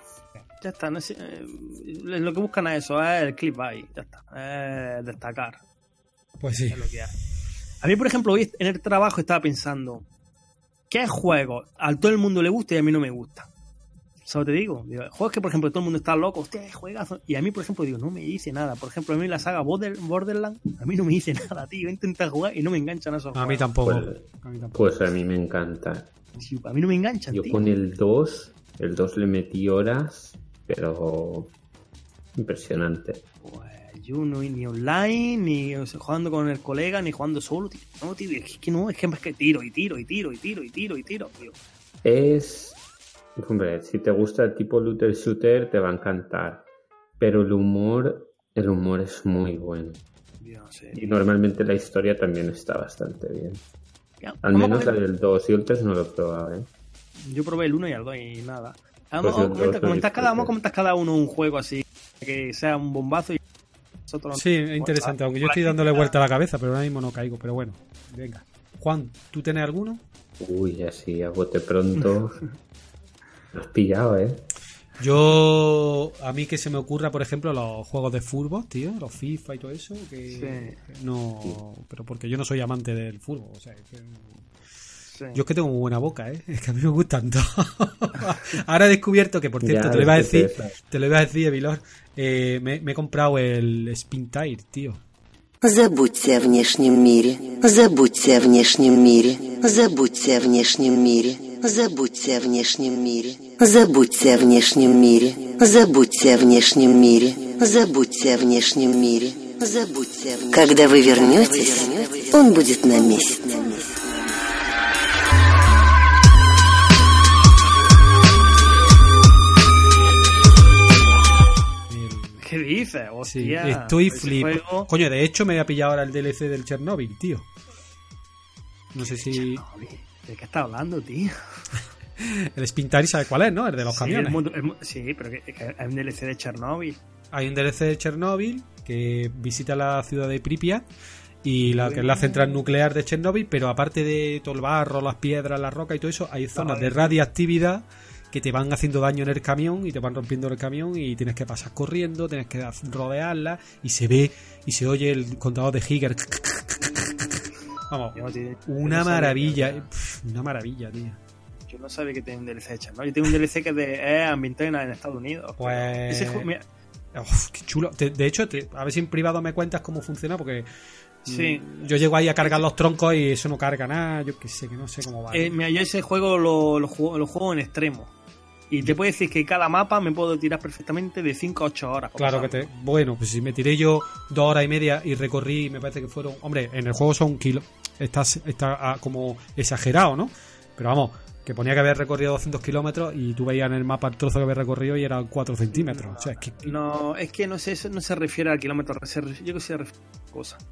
Ya está, no sé, eh, lo que buscan es eso, es el clip ahí, ya está, es destacar, Pues sí. es lo que hay. A mí, por ejemplo, hoy en el trabajo estaba pensando, ¿qué juego a todo el mundo le gusta y a mí no me gusta? ¿Sabes te digo? digo? Juegos que, por ejemplo, todo el mundo está loco, hostia, juegazo. Y a mí, por ejemplo, digo, no me dice nada. Por ejemplo, a mí la saga Border- Borderlands, a mí no me dice <laughs> nada, tío. He intentado jugar y no me enganchan esos A mí tampoco. Pues- A mí tampoco. Pues a mí me encanta. Sí, a mí no me enganchan, Yo tío. con el 2, el 2 le metí horas, pero impresionante. Pues yo no ni online, ni o sea, jugando con el colega, ni jugando solo, tío. No, tío, es que no, es que más que tiro y tiro y tiro y tiro y tiro y tiro, tío. Es. Hombre, si te gusta el tipo looter shooter, te va a encantar. Pero el humor, el humor es muy bueno. Sé. Y normalmente la historia también está bastante bien. Ya, Al menos la del 2 y el 3 no lo he probado, ¿eh? Yo probé el 1 y el 2 y nada. Pues Vamos, comentar cada, vamos a comentar cada uno un juego así, que sea un bombazo y nosotros Sí, es interesante, aunque yo estoy dándole vuelta a la cabeza, pero ahora mismo no caigo. Pero bueno, venga. Juan, ¿tú tienes alguno? Uy, así, a bote pronto. <laughs> Has pillado, ¿eh? Yo, a mí que se me ocurra, por ejemplo, los juegos de fútbol, tío, los FIFA y todo eso, que Sí. no, pero porque yo no soy amante del fútbol, o sea, que- Sí. yo es que tengo muy buena boca, ¿eh? Es que a mí me gustan todos. <laughs> Ahora he descubierto que, por cierto, Ya, te lo iba a decir, te lo iba a decir, Evilor, eh, me, me he comprado el Spin Tire, tío. Забудьте о внешнем мире. Забудьте о внешнем мире. Забудьте о внешнем мире. Забудьте о внешнем мире. Забудьте о внешнем мире. Забудьте о внешнем мире. Забудьте о внешнем мире. Забудьте о внешнем Когда вы вернетесь, он будет на месте. El- ¿Qué dices? sí, Hostia. estoy ese flipando. juego- Coño, de hecho me voy a pillar ahora el DLC del Chernobyl, tío. No sé si... Chernobyl. ¿De qué estás hablando, tío? <laughs> El Spin Tire, ¿sabes cuál es, no? El de los Sí, camiones. mundo- el sí, pero que, que hay un DLC de Chernobyl. Hay un DLC de Chernobyl que visita la ciudad de Pripyat y la que es la central nuclear de Chernobyl, pero aparte de todo el barro, las piedras, la roca y todo eso, hay zonas de radiactividad que te van haciendo daño en el camión y te van rompiendo el camión y tienes que pasar corriendo, tienes que rodearla y se ve y se oye el contador de Higger. Vamos, no te- una no maravilla, que- una maravilla, tío. Yo no sabía que tenía un DLC de Chernobyl. Yo tengo un DLC que es de ambientado en, en Estados Unidos. Pues- Ese juego, mira, Uf, qué chulo. Te- de hecho, te- a ver si en privado me cuentas cómo funciona, porque Sí. Yo llego ahí a cargar los troncos y eso no carga nada. Yo qué sé, que no sé cómo va. Eh, mira, yo ese juego lo, lo, juego, lo juego en extremo. Y te puedo decir que cada mapa me puedo tirar perfectamente de 5 a 8 horas. Claro que te. Bueno, pues si me tiré yo dos horas y media y recorrí, me parece que fueron. Hombre, en el juego son un kilo. Está, está ah, como exagerado, ¿no? Pero vamos, que ponía que había recorrido 200 kilómetros y tú veías en el mapa el trozo que había recorrido y eran 4 centímetros. O sea, es que. No, es que no sé, eso no se refiere al kilómetro. Se refiere- yo que sé, se refiere a cosas.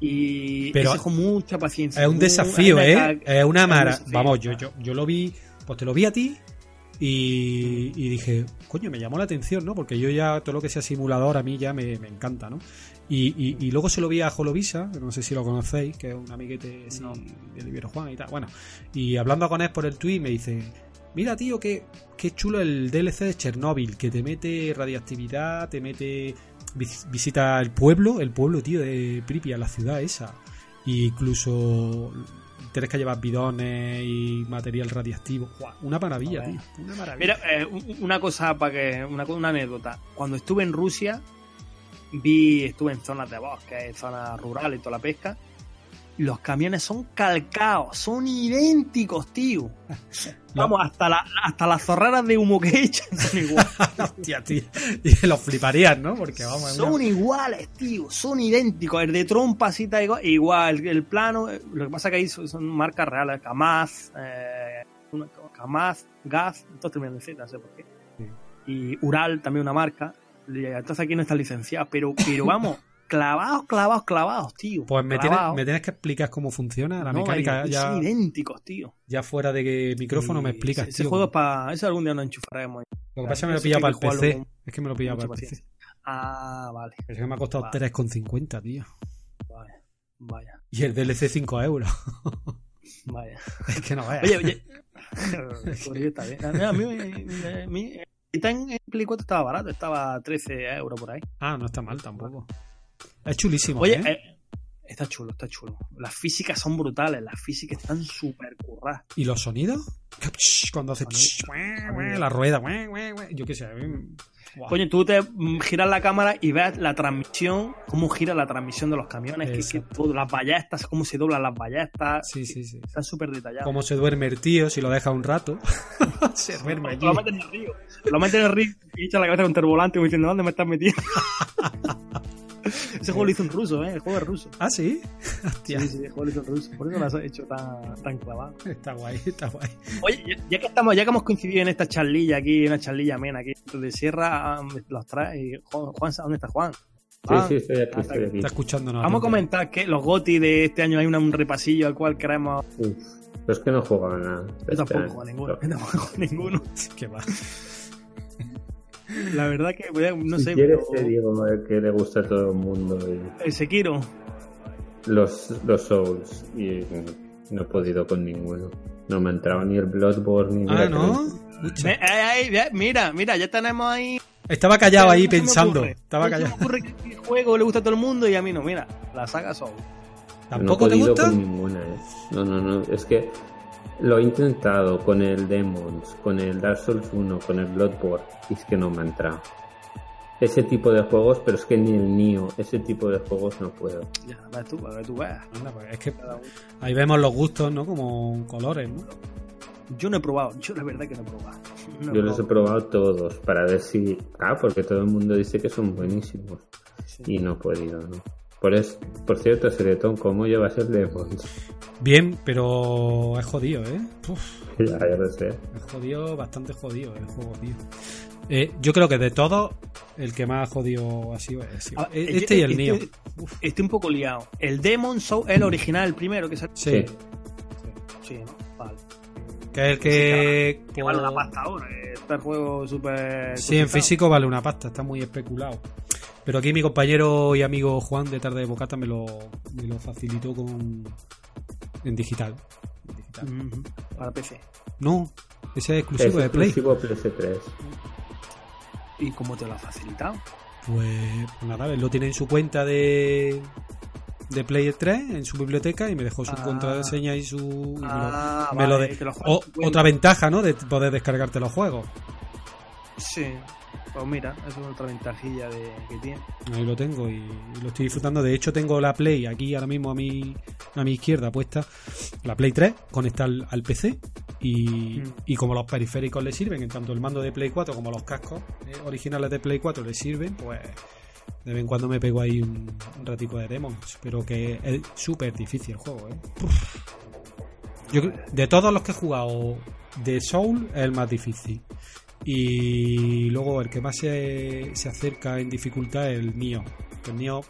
Y Pero juego mucha paciencia. Es un desafío, ¿eh? Es una mara. Vamos, yo, yo, yo lo vi, pues te lo vi a ti y, y dije, coño, me llamó la atención, ¿no? Porque yo ya, todo lo que sea simulador a mí ya me, me encanta, ¿no? Y, y, y luego se lo vi a Jolovisa, no sé si lo conocéis, que es un amiguete sí, del Ibero Juan y tal. Bueno, y hablando con él por el tweet me dice, mira tío, qué, qué chulo el DLC de Chernóbil, que te mete radiactividad, te mete vis- visita el pueblo, el pueblo, tío, de Pripyat, la ciudad esa. Y incluso tienes que llevar bidones y material radiactivo. ¡Guau! Una maravilla, tío. Una maravilla. Mira, eh, un- una cosa para que. Una, una anécdota. Cuando estuve en Rusia, vi. Estuve en zonas de bosque, en zonas rurales y toda la pesca. Los camiones son calcados, son idénticos, tío. <laughs> Vamos, hasta, la, hasta las zorraras de humo que echan <laughs> son iguales. <laughs> Hostia, tío. Y los fliparías, ¿no? Porque vamos, es una- Son iguales, tío, son idénticos. El de trompa, así tal, igual, igual. El, el plano, eh, lo que pasa que ahí son, son marcas reales. Kamaz, eh, Kamaz, Gaz, todos terminan en Z, no sé por qué. Y Ural, también una marca. Entonces aquí no están licenciados, pero, pero vamos, clavados, clavados, clavados, tío. Pues me tienes, me tienes que explicar cómo funciona la No, mecánica. Ya, Son idénticos, tío. ya fuera de que micrófono me explicas, Ese, ese tío. juego es para. Ese algún día nos enchufaremos. Lo que pasa es que me lo he Eso pillado hay para el PC. con Es que me lo he pillado mucha para el PC. Ah, vale. Es que me ha costado Vale. 3,50, tío. Vale. Vaya, Y el DLC 5 euros. <laughs> vaya. es que no veas. Oye, oye. <laughs> Está bien. A mí, me- me- mi- está en Play 4 estaba barato, estaba a 13 euros por ahí. Ah, no está mal tampoco. Es chulísimo, Oye, ¿eh? eh, está chulo, está chulo. Las físicas son brutales, las físicas están súper curradas. ¿Y los sonidos? Cuando hace la rueda, yo qué sé. Buah. Coño, tú te giras la cámara y ves la transmisión, cómo gira la transmisión de los camiones, que, que todo, las ballestas, cómo se doblan las ballestas. Sí, sí, sí. Están súper detallados. Cómo se duerme el tío si lo deja un rato. <laughs> se duerme allí. Lo meten en el río. Lo meten en el río y echa la cabeza contra el volante como diciendo, ¿dónde me estás metiendo? <laughs> <laughs> Ese juego lo hizo un ruso, ¿eh? El juego es ruso. Ah, sí. <laughs> Hostia. Sí, sí, el juego lo hizo un ruso. Por eso lo has hecho tan, tan clavado. Está guay, está guay. Oye, ya- que estamos, ya que hemos coincidido en esta charlilla aquí, una charlilla amena aquí de Sierra, ah, los trae. Juan, Juan, ¿dónde está Juan? Sí, Juan, sí, estoy aquí, ah, estoy aquí. Está escuchándonos. Vamos a comentar que los GOTI de este año hay un repasillo al cual queremos. Uf, pero es que no juego a nada. Yo tampoco, Este a ninguno. Yo <laughs> tampoco, a ninguno. Que va. La verdad que voy a- no si sé, quieres pero. te digo que le gusta a todo el mundo y El Sekiro. los, los Souls y no he podido con ninguno. No me ha entrado ni el Bloodborne ni Ah, que ¿no? mira, mira, ya tenemos ahí. Estaba callado ahí pensando. Estaba se me callado. ocurre que el juego le gusta a todo el mundo y a mí no. Mira, la saga Soul. no he ¿Tampoco te podido gusta? con ninguna, ¿eh? No, no, no. Es que lo he intentado con el Demons, con el Dark Souls 1, con el Bloodborne y es que no me ha entrado. Ese tipo de juegos, pero es que ni el Nio, ese tipo de juegos no puedo. Ya, ves tú, para que tú veas. Anda, pues es que ahí vemos los gustos, ¿no? Como colores, ¿no? Yo no he probado, yo la verdad que no he probado. No he Yo los he probado. probado todos para ver si. Ah, porque todo el mundo dice que son buenísimos. Sí. Y no he podido, ¿no? Por, es, por cierto, Seretón, ¿cómo llevas el Demons? Bien, pero es jodido, ¿eh? Uf, <laughs> ya, ya lo sé. es jodido, bastante jodido el juego, tío. Eh, yo creo que de todos, el que más jodido ha sido, ha sido Ah, este yo- y el estoy- Nio. Estoy un poco liado. El Demon Soul es el original, el primero que salió. Sí, Sí, ¿no? Vale. que es el que... Que vale una pasta ahora. eh, Está el juego súper. Sí, en físico vale una pasta, está muy especulado. Pero aquí mi compañero y amigo Juan de Tarde de Bocata me lo, me lo facilitó con en digital. En digital. Para PC. No, ese es Es exclusivo de Play. exclusivo PS3. ¿Y cómo te lo ha facilitado? Pues, pues nada, él lo tiene en su cuenta de de Play 3, en su biblioteca, y me dejó su Ah. contraseña y su... y me lo- Ah, me lo vale, de- lo o- otra ventaja, ¿no? De poder descargarte los juegos. Sí. Pues mira, eso es otra ventajilla de, que tiene. Ahí lo tengo y, y lo estoy disfrutando. De hecho, tengo la Play aquí ahora mismo a mi, a mi izquierda puesta. La Play 3 conectada al, al PC. Y, Mm. y como los periféricos le sirven, en tanto el mando de Play 4 como los cascos eh, originales de Play 4 le sirven, pues de vez en cuando me pego ahí un, un ratico de Demons. Pero que es súper difícil el juego, ¿eh? Yo de todos los que he jugado de Soul es el más difícil. Y luego el que más se, se acerca en dificultad es el Nio. Que El Nio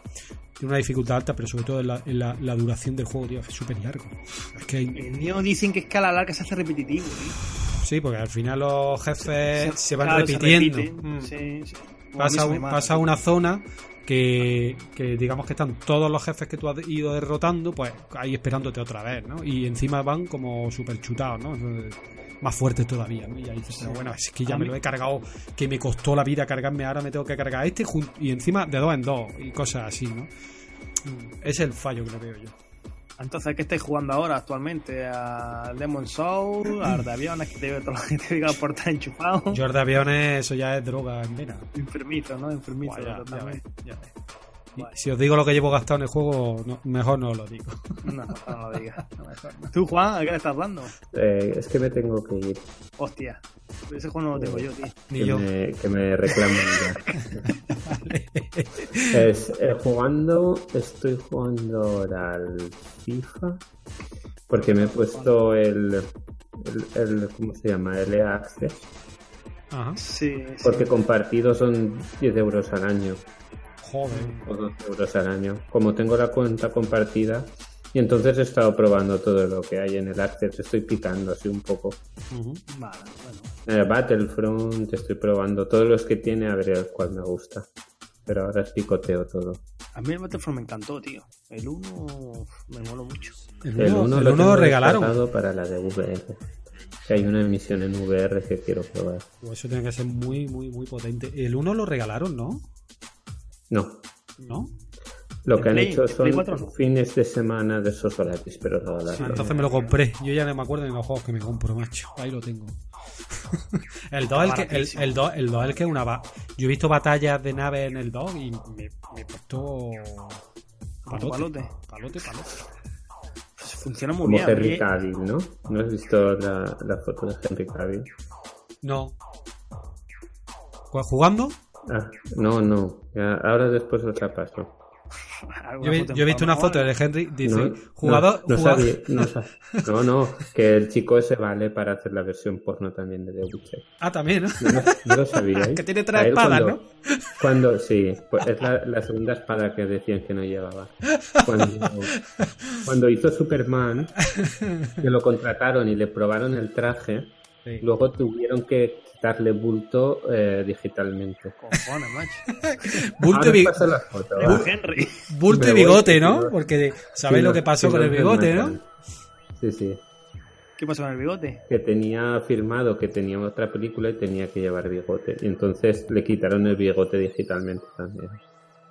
tiene una dificultad alta, pero sobre todo en la, en la- la duración del juego, tío, es súper largo. Es que hay- El mío dicen que es que a la larga se hace repetitivo, tío. sí, porque al final los jefes se, van Claro, repitiendo. repiten. Mm. Sí, sí. Pasa, se un- pasa una zona que, que digamos que están todos los jefes que tú has ido derrotando, pues ahí esperándote otra vez, ¿no? Y encima van como súper chutados, ¿no? Más fuertes todavía, ¿no? Y ahí dices, pero bueno, es que ya me lo he cargado, que me costó la vida cargarme, ahora me tengo que cargar a este y encima de dos en dos y cosas así, ¿no? Mm, es el fallo que le veo yo. Entonces, ¿qué estáis jugando ahora actualmente? ¿A Demon Soul? ¿A de aviones que te veo toda la gente que diga por estar enchufado? George de aviones, eso ya es droga en vena. Enfermizo, ¿no? Enfermizo. Buah, ya- ya ves, ya ves. Si os digo lo que llevo gastado en el juego, no- mejor no lo digo. <laughs> No, no lo digas. no, mejor no. ¿Tú, Juan, a qué le estás dando? Eh, es que me tengo que ir. Hostia. Ese juego no lo tengo yo, tío. Ni que, yo. Me, que me reclaman ya. <laughs> Es, eh, jugando, estoy jugando ahora al FIFA. Porque me he puesto el, el, el- ¿cómo se llama? El EA Access. Ajá. Sí, sí. Porque compartido son 10 euros al año. Joder. o 12 euros al año. Como tengo la cuenta compartida, y entonces he estado probando todo lo que hay en el Access, estoy picando así un poco. Ujú. Vale, bueno. Battlefront, estoy probando todos los que tiene, a ver el cual me gusta. Pero ahora es picoteo todo. A mí el Battlefront me encantó, tío. El 1 me moló mucho. El El 1 1 el lo uno lo regalaron. para la de VR. Que hay una emisión en VR que quiero probar. Pues eso tiene que ser muy, muy, muy potente. El 1 lo regalaron, ¿no? No, ¿No? lo ¿En que han Play- hecho son 4 no? fines de semana de esos gratis, pero no entonces me lo compré. Yo ya no me acuerdo de los juegos que me compro, macho. Ahí lo tengo. <laughs> el 2 el que, el, el 2, el 2 es el que es una... ba- Yo he visto batallas de naves en el 2 y me, me costó... Palote, Palote. palote, palote. Pues funciona muy Como bien. Henry Cavill, ¿no? ¿No has visto la, la foto de Henry Cavill? No. ¿Pues ¿Jugando? Ah, no, no. Ya, ahora después os la paso. Yo, yo he visto una foto de Henry. Dice, No, jugador... No, no, jugador- sabía- no, <laughs> sa- no, no, que el chico ese vale para hacer la versión porno también de The Witcher. Ah, también, ¿no? No, lo sabíais. <laughs> Que tiene tres espadas, cuando- ¿no? Cuando, sí, pues es la, la segunda espada que decían que no llevaba. Cuando, cuando hizo Superman, que lo contrataron y le probaron el traje, Sí. luego tuvieron que quitarle bulto eh, digitalmente. Cojones, macho. <laughs> Bulto Henry. bulto y bigote, ¿no? Porque sabéis Sí, lo que pasó sí, con el bigote, ¿no? Sí, sí. ¿Qué pasó con el bigote? que tenía firmado que tenía otra película y tenía que llevar bigote. Y entonces le quitaron el bigote digitalmente también.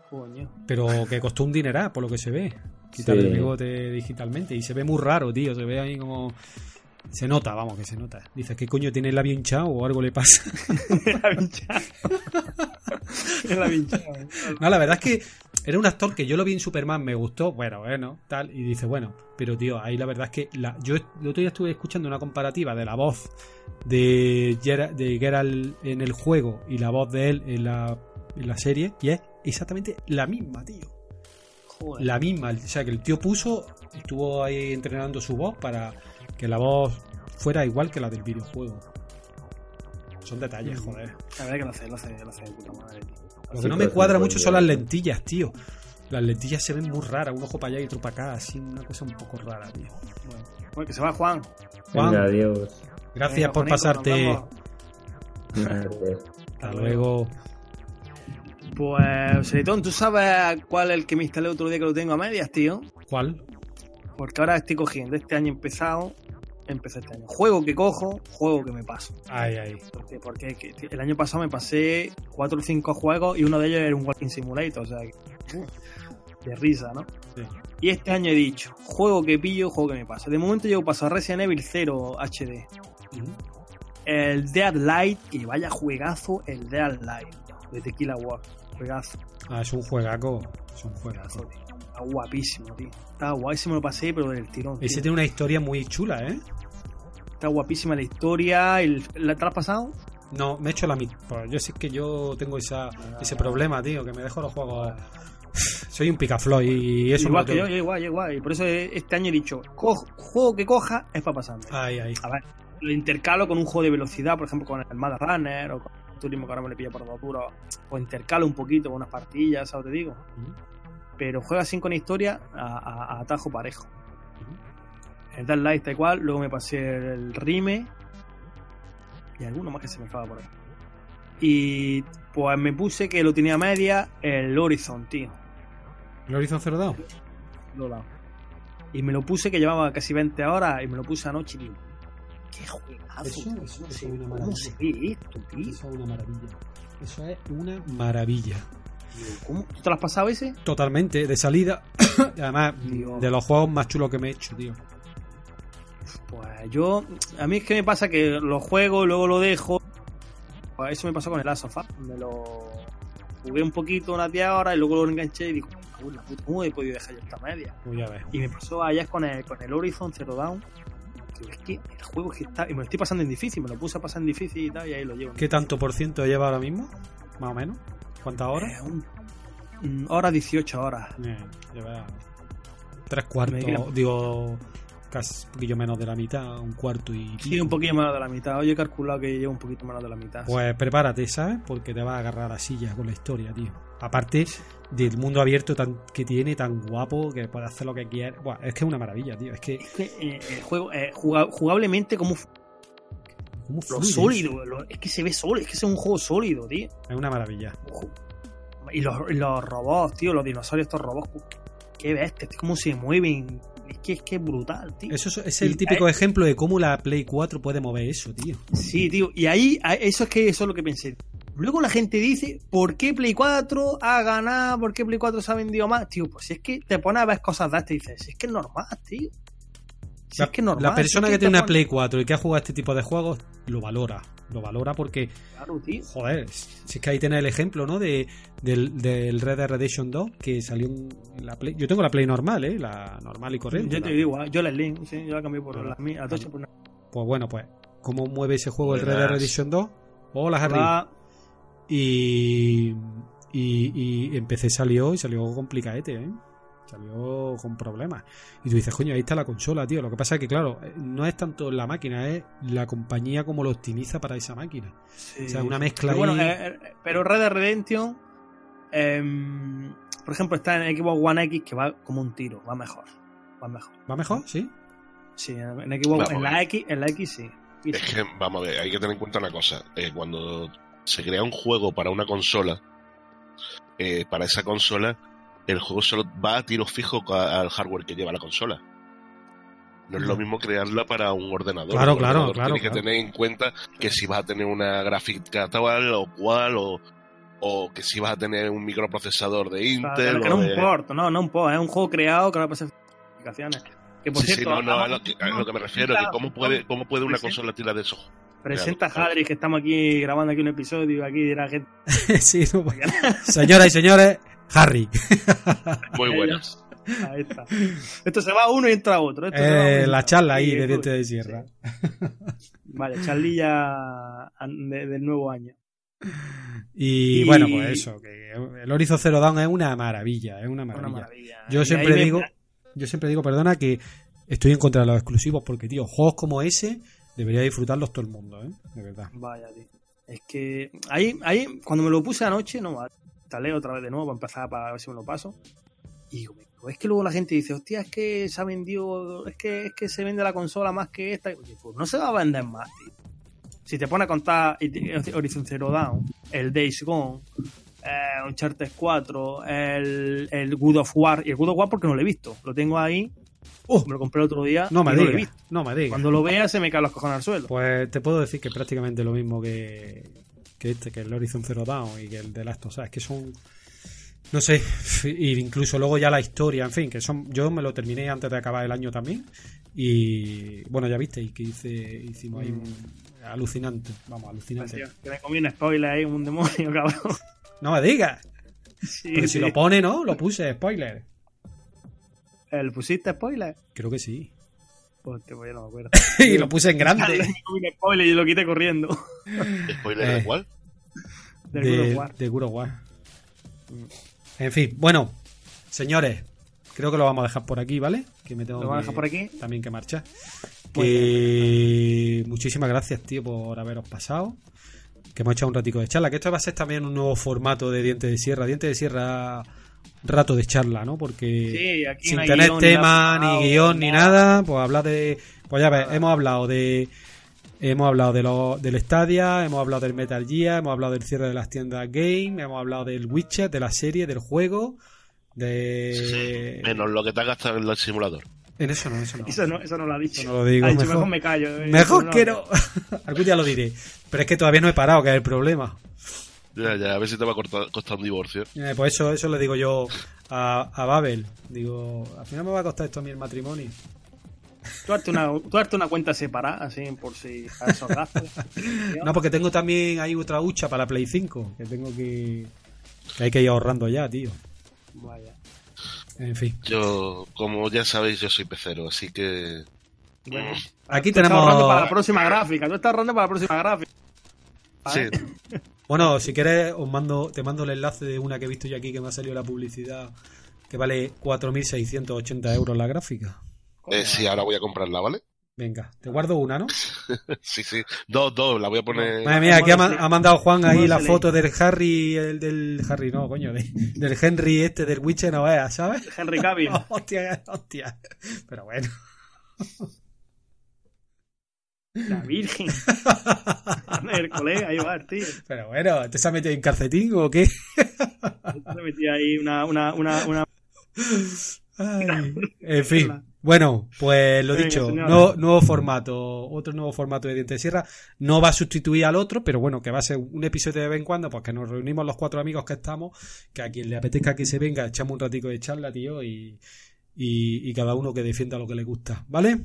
Coño. Pero que costó un dineral, por lo que se ve. Quitar Sí. el bigote digitalmente. Y se ve muy raro, tío. Se ve ahí como. Se nota, vamos, que se nota. Dices, ¿qué coño tiene el labio hinchado o algo le pasa? <laughs> la vinchada. la vinchada. no, la verdad es que era un actor que yo lo vi en Superman, me gustó, bueno, bueno, tal. Y dice, bueno, pero tío, ahí la verdad es que la, yo el otro día estuve escuchando una comparativa de la voz de, Gera- de Geralt en el juego y la voz de él en la, en la serie. Y es exactamente la misma, tío. Joder. la misma. O sea, que el tío puso, estuvo ahí entrenando su voz para que la voz fuera igual que la del videojuego. Son detalles, Mm. joder. La verdad que lo hace, lo hace, lo de puta madre, tío. Lo que no me cuadra mucho son las lentillas, tío. Las lentillas se ven muy raras, un ojo para allá y otro para acá, así, una cosa un poco rara, tío. Bueno. Bueno, que se va Juan. Juan, Venga, adiós. gracias Venga, por pasarte. Hasta luego. Pues, Seritón, ¿tú sabes cuál es el que me instalé otro día que lo tengo a medias, tío? ¿Cuál? Porque ahora estoy cogiendo este año empezado. Empecé este año. Juego que cojo, juego que me paso. Ay, ay. Porque, porque que- el año pasado me pasé 4 o 5 juegos y uno de ellos era un Walking Simulator, o sea, que- de risa, ¿no? Sí. Y este año he dicho, juego que pillo, juego que me paso. De momento llevo paso a Resident Evil 0 HD. el Dead Light, y vaya juegazo el Dead Light de Tequila War. Juegazo, Ah, es un juegaco. Es un juegazo, tío. Está guapísimo, tío. Está guapísimo, lo pasé, pero del tirón. Ese tío. tiene una historia muy chula, ¿eh? Está guapísima la historia. El, ¿La te la has pasado? No, me he hecho la mitad. Pues yo sé que yo tengo esa, ese problema, tío, que me dejo los juegos. <sighs> Soy un picafloy y eso igual que yo, yo igual, yo igual. Y por eso este año he dicho, "Co- juego que coja es para pasarme. Ay, ay. A ver, lo intercalo con un juego de velocidad, por ejemplo, con el Mad Runner o con el Turismo que ahora me le pilla por dos duros. O intercalo un poquito con unas partillas, ¿sabes? Te digo. Pero juega así con historia a, a- a atajo parejo. El Dark Light está igual, luego me pasé el Rime y alguno más que se me estaba por ahí. Y pues me puse que lo tenía a media el Horizon, tío. ¿El Horizon Zero Dawn? Lo he dado. Y me lo puse que llevaba casi 20 horas y me lo puse anoche y digo, qué juegazo. Eso- tío. eso es una ¿Cómo maravilla. se ve esto, tío? Eso es una maravilla. Eso es una maravilla. ¿Cómo? ¿Tú te lo has pasado ese? Totalmente, de salida. Y <coughs> Además, Dios. de los juegos más chulos que me he hecho, tío. Pues yo, a mí es que me pasa que lo juego, luego lo dejo. Pues eso me pasó con el Last of Us. Me lo jugué un poquito, unas 10 horas, y luego lo enganché y digo, "Uy, la puta, ¿cómo he podido dejar yo esta media? Ves. Y me pasó ayer con el, con el Horizon Zero es que el juego es que está. Y me lo estoy pasando en difícil, me lo puse a pasar en difícil y tal, y ahí lo llevo. ¿Qué tanto por ciento lleva ahora mismo? Más o menos. ¿Cuántas horas? Eh, un- hora 18 horas. Eh, lleva tres cuartos, queda- digo, casi un poquillo menos de la mitad, un cuarto y Sí, un poquillo menos de la mitad. Hoy he calculado que llevo un poquito menos de la mitad. Pues prepárate, ¿sabes? Porque te vas a agarrar a la silla con la historia, tío. Aparte del mundo abierto tan, que tiene, tan guapo, que puedes hacer lo que quieras. Buah, es que es una maravilla, tío. Es que Es que eh, el juego, eh, juga- jugablemente, como ¿cómo lo sólido, lo- es que se ve sólido, es que es un juego sólido, tío. Es una maravilla. Y los, los robots, tío, los dinosaurios, estos robots, qué bestia, tío, cómo se mueven. Es que es que es brutal, tío. Eso es, es Y el típico ejemplo de cómo la Play 4 puede mover eso, tío. Sí, tío, y ahí, eso es que eso es lo que pensé. Luego la gente dice, ¿por qué Play 4 ha ganado? ¿Por qué Play 4 se ha vendido más? Tío, pues si es que te pones a ver cosas de este y dices, es que es normal, tío. Si La, es que es normal. la si persona es que, tiene una Play 4 y que ha jugado este tipo de juegos lo valora. Lo valora porque, Claro, tío. joder, si es que ahí tenés el ejemplo, ¿no? De, del, del Red Dead Redemption 2 que salió en la Play. Yo tengo la Play normal, ¿eh? La normal y corriente. Yo te digo, ah, yo la Link, sí, yo la cambié por la mía, una. Pues bueno, pues, ¿cómo mueve ese juego el Red Dead. Redemption 2? Hola, Harry. Y, y, y en PC salió y salió complicadete, ¿eh? Salió con problemas. Y tú dices, coño, ahí está la consola, tío. Lo que pasa es que, claro, eh, no es tanto la máquina, es la compañía como lo optimiza para esa máquina. sí, O sea, una mezcla Pero ahí. bueno, eh, eh, pero Red Dead Redemption, em, por ejemplo, está en Xbox One X que va como un tiro, va mejor. Va mejor. ¿Va mejor? ¿Sí? Sí, en Xbox, Vamos en la. X, en la X sí. Es que, vamos a ver, hay que tener en cuenta una cosa. Eh, cuando se crea un juego para una consola, eh, para esa consola, el juego solo va a tiro fijo al hardware que lleva la consola. No es lo mismo crearla para un ordenador. Claro, Un claro, ordenador claro, Tienes que claro. tener en cuenta que si vas a tener una gráfica tal o cual, o, o que si vas a tener un microprocesador de Claro, Intel. que o no de- un port, no, no un port, es un juego creado que ahora pasa aplicaciones. Que por Sí, sí, cierto, no, no, vamos- a lo que, a lo que me refiero, que cómo puede, cómo puede una Presenta- consola tirar de eso. presenta a Claro. Hadri que estamos aquí grabando aquí un episodio y aquí dirá gente. <laughs> sí, no, Señoras y señores, Harry. <laughs> Muy buenas. Ahí está. Esto se va uno y entra otro. Esto se va Eh, uno la charla ahí Sí, de dientes de sierra. Vale, charlilla de- del nuevo año. Y, Y- bueno, pues eso, que el Horizon Zero Dawn es una maravilla, es una Una maravilla. Yo siempre me- digo, yo siempre digo, perdona, que estoy en contra de los exclusivos porque, tío, juegos como ese debería disfrutarlos todo el mundo, ¿eh? De verdad. Vaya, tío. Es que ahí, ahí, cuando me lo puse anoche, no, instalé otra vez de nuevo para empezar para ver si me lo paso. Y digo, es que luego la gente dice, hostia, es que se ha vendido, es que, es que se vende la consola más que esta. Y digo, pues no se va a vender más, tío. Si te pones a contar Horizon Zero Dawn, el Days Gone, eh, Uncharted 4, el, el Good of War, y el Good of War porque no lo he visto, lo tengo ahí, Oh, me lo compré el otro día, no me no digas, no me digas. Cuando lo vea se me caen los cojones al suelo. Pues te puedo decir que prácticamente lo mismo que, que este, que el Horizon Zero Dawn y que el de Last of Us, que son no sé, <laughs> y incluso luego ya la historia, en fin, que son yo me lo terminé antes de acabar el año también Y bueno, ya visteis que hice, hicimos ahí un alucinante. Vamos, alucinante. Que me comí un spoiler ahí, un demonio, <laughs> cabrón. No me digas. Sí, Porque sí. si lo pone, ¿no? Lo puse, spoiler. ¿El pusiste spoiler? Creo que sí. Hostia, pues yo no me acuerdo. <laughs> y lo puse en grande. un spoiler y lo quité corriendo. ¿Spoiler Eh. de cuál? Del de, War. de War. En fin, bueno, señores, creo que lo vamos a dejar por aquí, ¿vale? Que me tengo Lo vamos a que- dejar por aquí. también que marchar. Que muchísimas gracias, tío, por haberos pasado. Que hemos echado un ratico de charla. Que esto va a ser también un nuevo formato de Diente de Sierra. Diente de Sierra, rato de charla, ¿no? Porque Sí, aquí sin no tener guion, tema, ni guion, ni nada. nada, pues hablar de. Pues ya ves, Nada. hemos hablado de. Hemos hablado de lo, del Stadia, hemos hablado del Metal Gear, hemos hablado del cierre de las tiendas Game, hemos hablado del Witcher, de la serie, del juego, de... <laughs> Menos lo que te has gastado en el simulador. En eso no, eso no. Eso no, eso no lo ha dicho. Eso no lo digo, Ha dicho, mejor. mejor me callo. eh, Mejor que no. <laughs> Algún día lo diré. Pero es que todavía no he parado, que es el problema. Ya, ya, a ver si te va a cortar- costar un divorcio. Eh, pues eso, eso le digo yo a, a Babel. Digo, al final me va a costar esto a mí el matrimonio. Tú hazte una, tú una cuenta separada, así, por si a esos gastos. <laughs> No, porque tengo también ahí otra hucha para la Play 5, que tengo que... Que hay que ir ahorrando ya, tío. Vaya. En fin. Yo, como ya sabéis, yo soy pecero, así que. Bueno, Aquí tú estás tenemos... ahorrando para la próxima gráfica. Tú estás ahorrando para la próxima gráfica. Sí, <laughs> Bueno, si quieres, os mando, te mando el enlace de una que he visto yo aquí que me ha salido la publicidad, que vale 4.680 euros la gráfica. eh, sí, ahora voy a comprarla, ¿vale? Venga, te guardo una, ¿no? <laughs> Sí, sí. Dos, dos, la voy a poner. Madre mía, aquí ha, mandado Juan ahí la foto del Harry, el del Harry, no, coño, de- del Henry este del Witcher, no veas, ¿sabes? Henry Cavill. <laughs> hostia, hostia. Pero bueno. La Virgen. <laughs> El colega, ahí va el tío. Pero bueno, ¿te se ha metido en calcetín o qué? Se metía ahí una, una, una, una... Ay, en fin. Bueno, pues lo Venga, dicho, nuevo, nuevo formato, otro nuevo formato de Diente de Sierra. No va a sustituir al otro, pero bueno, que va a ser un episodio de vez en cuando, pues que nos reunimos los cuatro amigos que estamos, que a quien le apetezca que se venga, echamos un ratico de charla, tío, y, y, y cada uno que defienda lo que le gusta, ¿vale?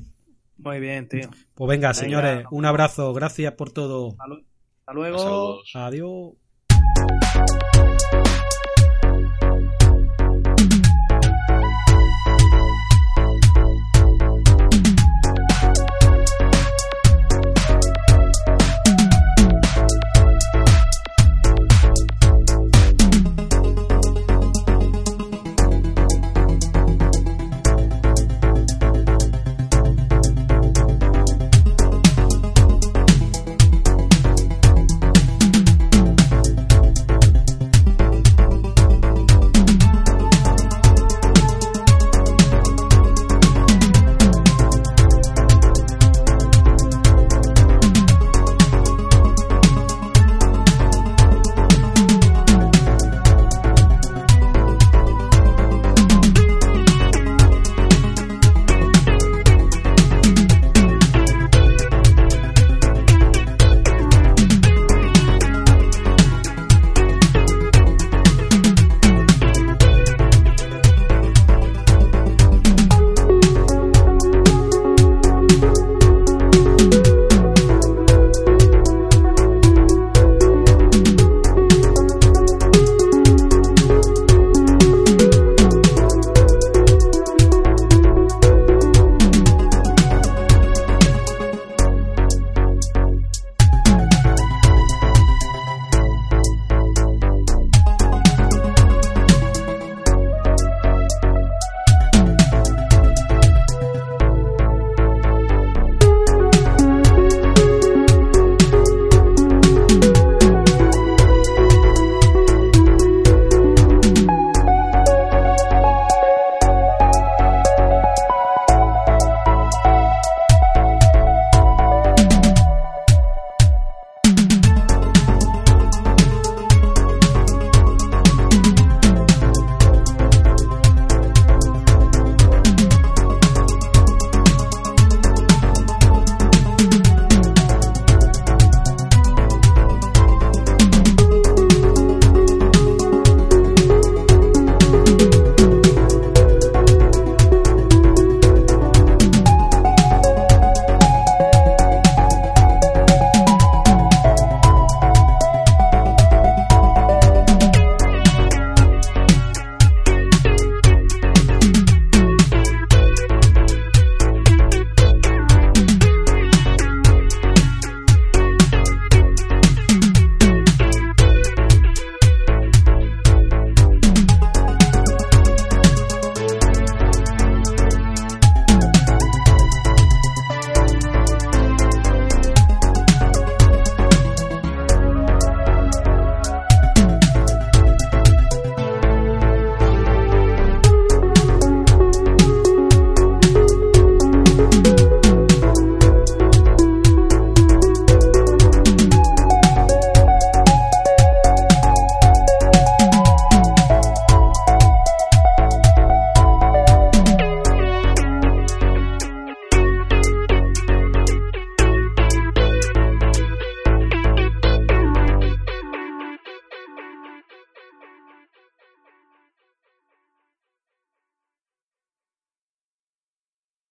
Muy bien, tío. Pues venga, Venga. señores, un abrazo, gracias por todo. Hasta lu- hasta luego. Adiós.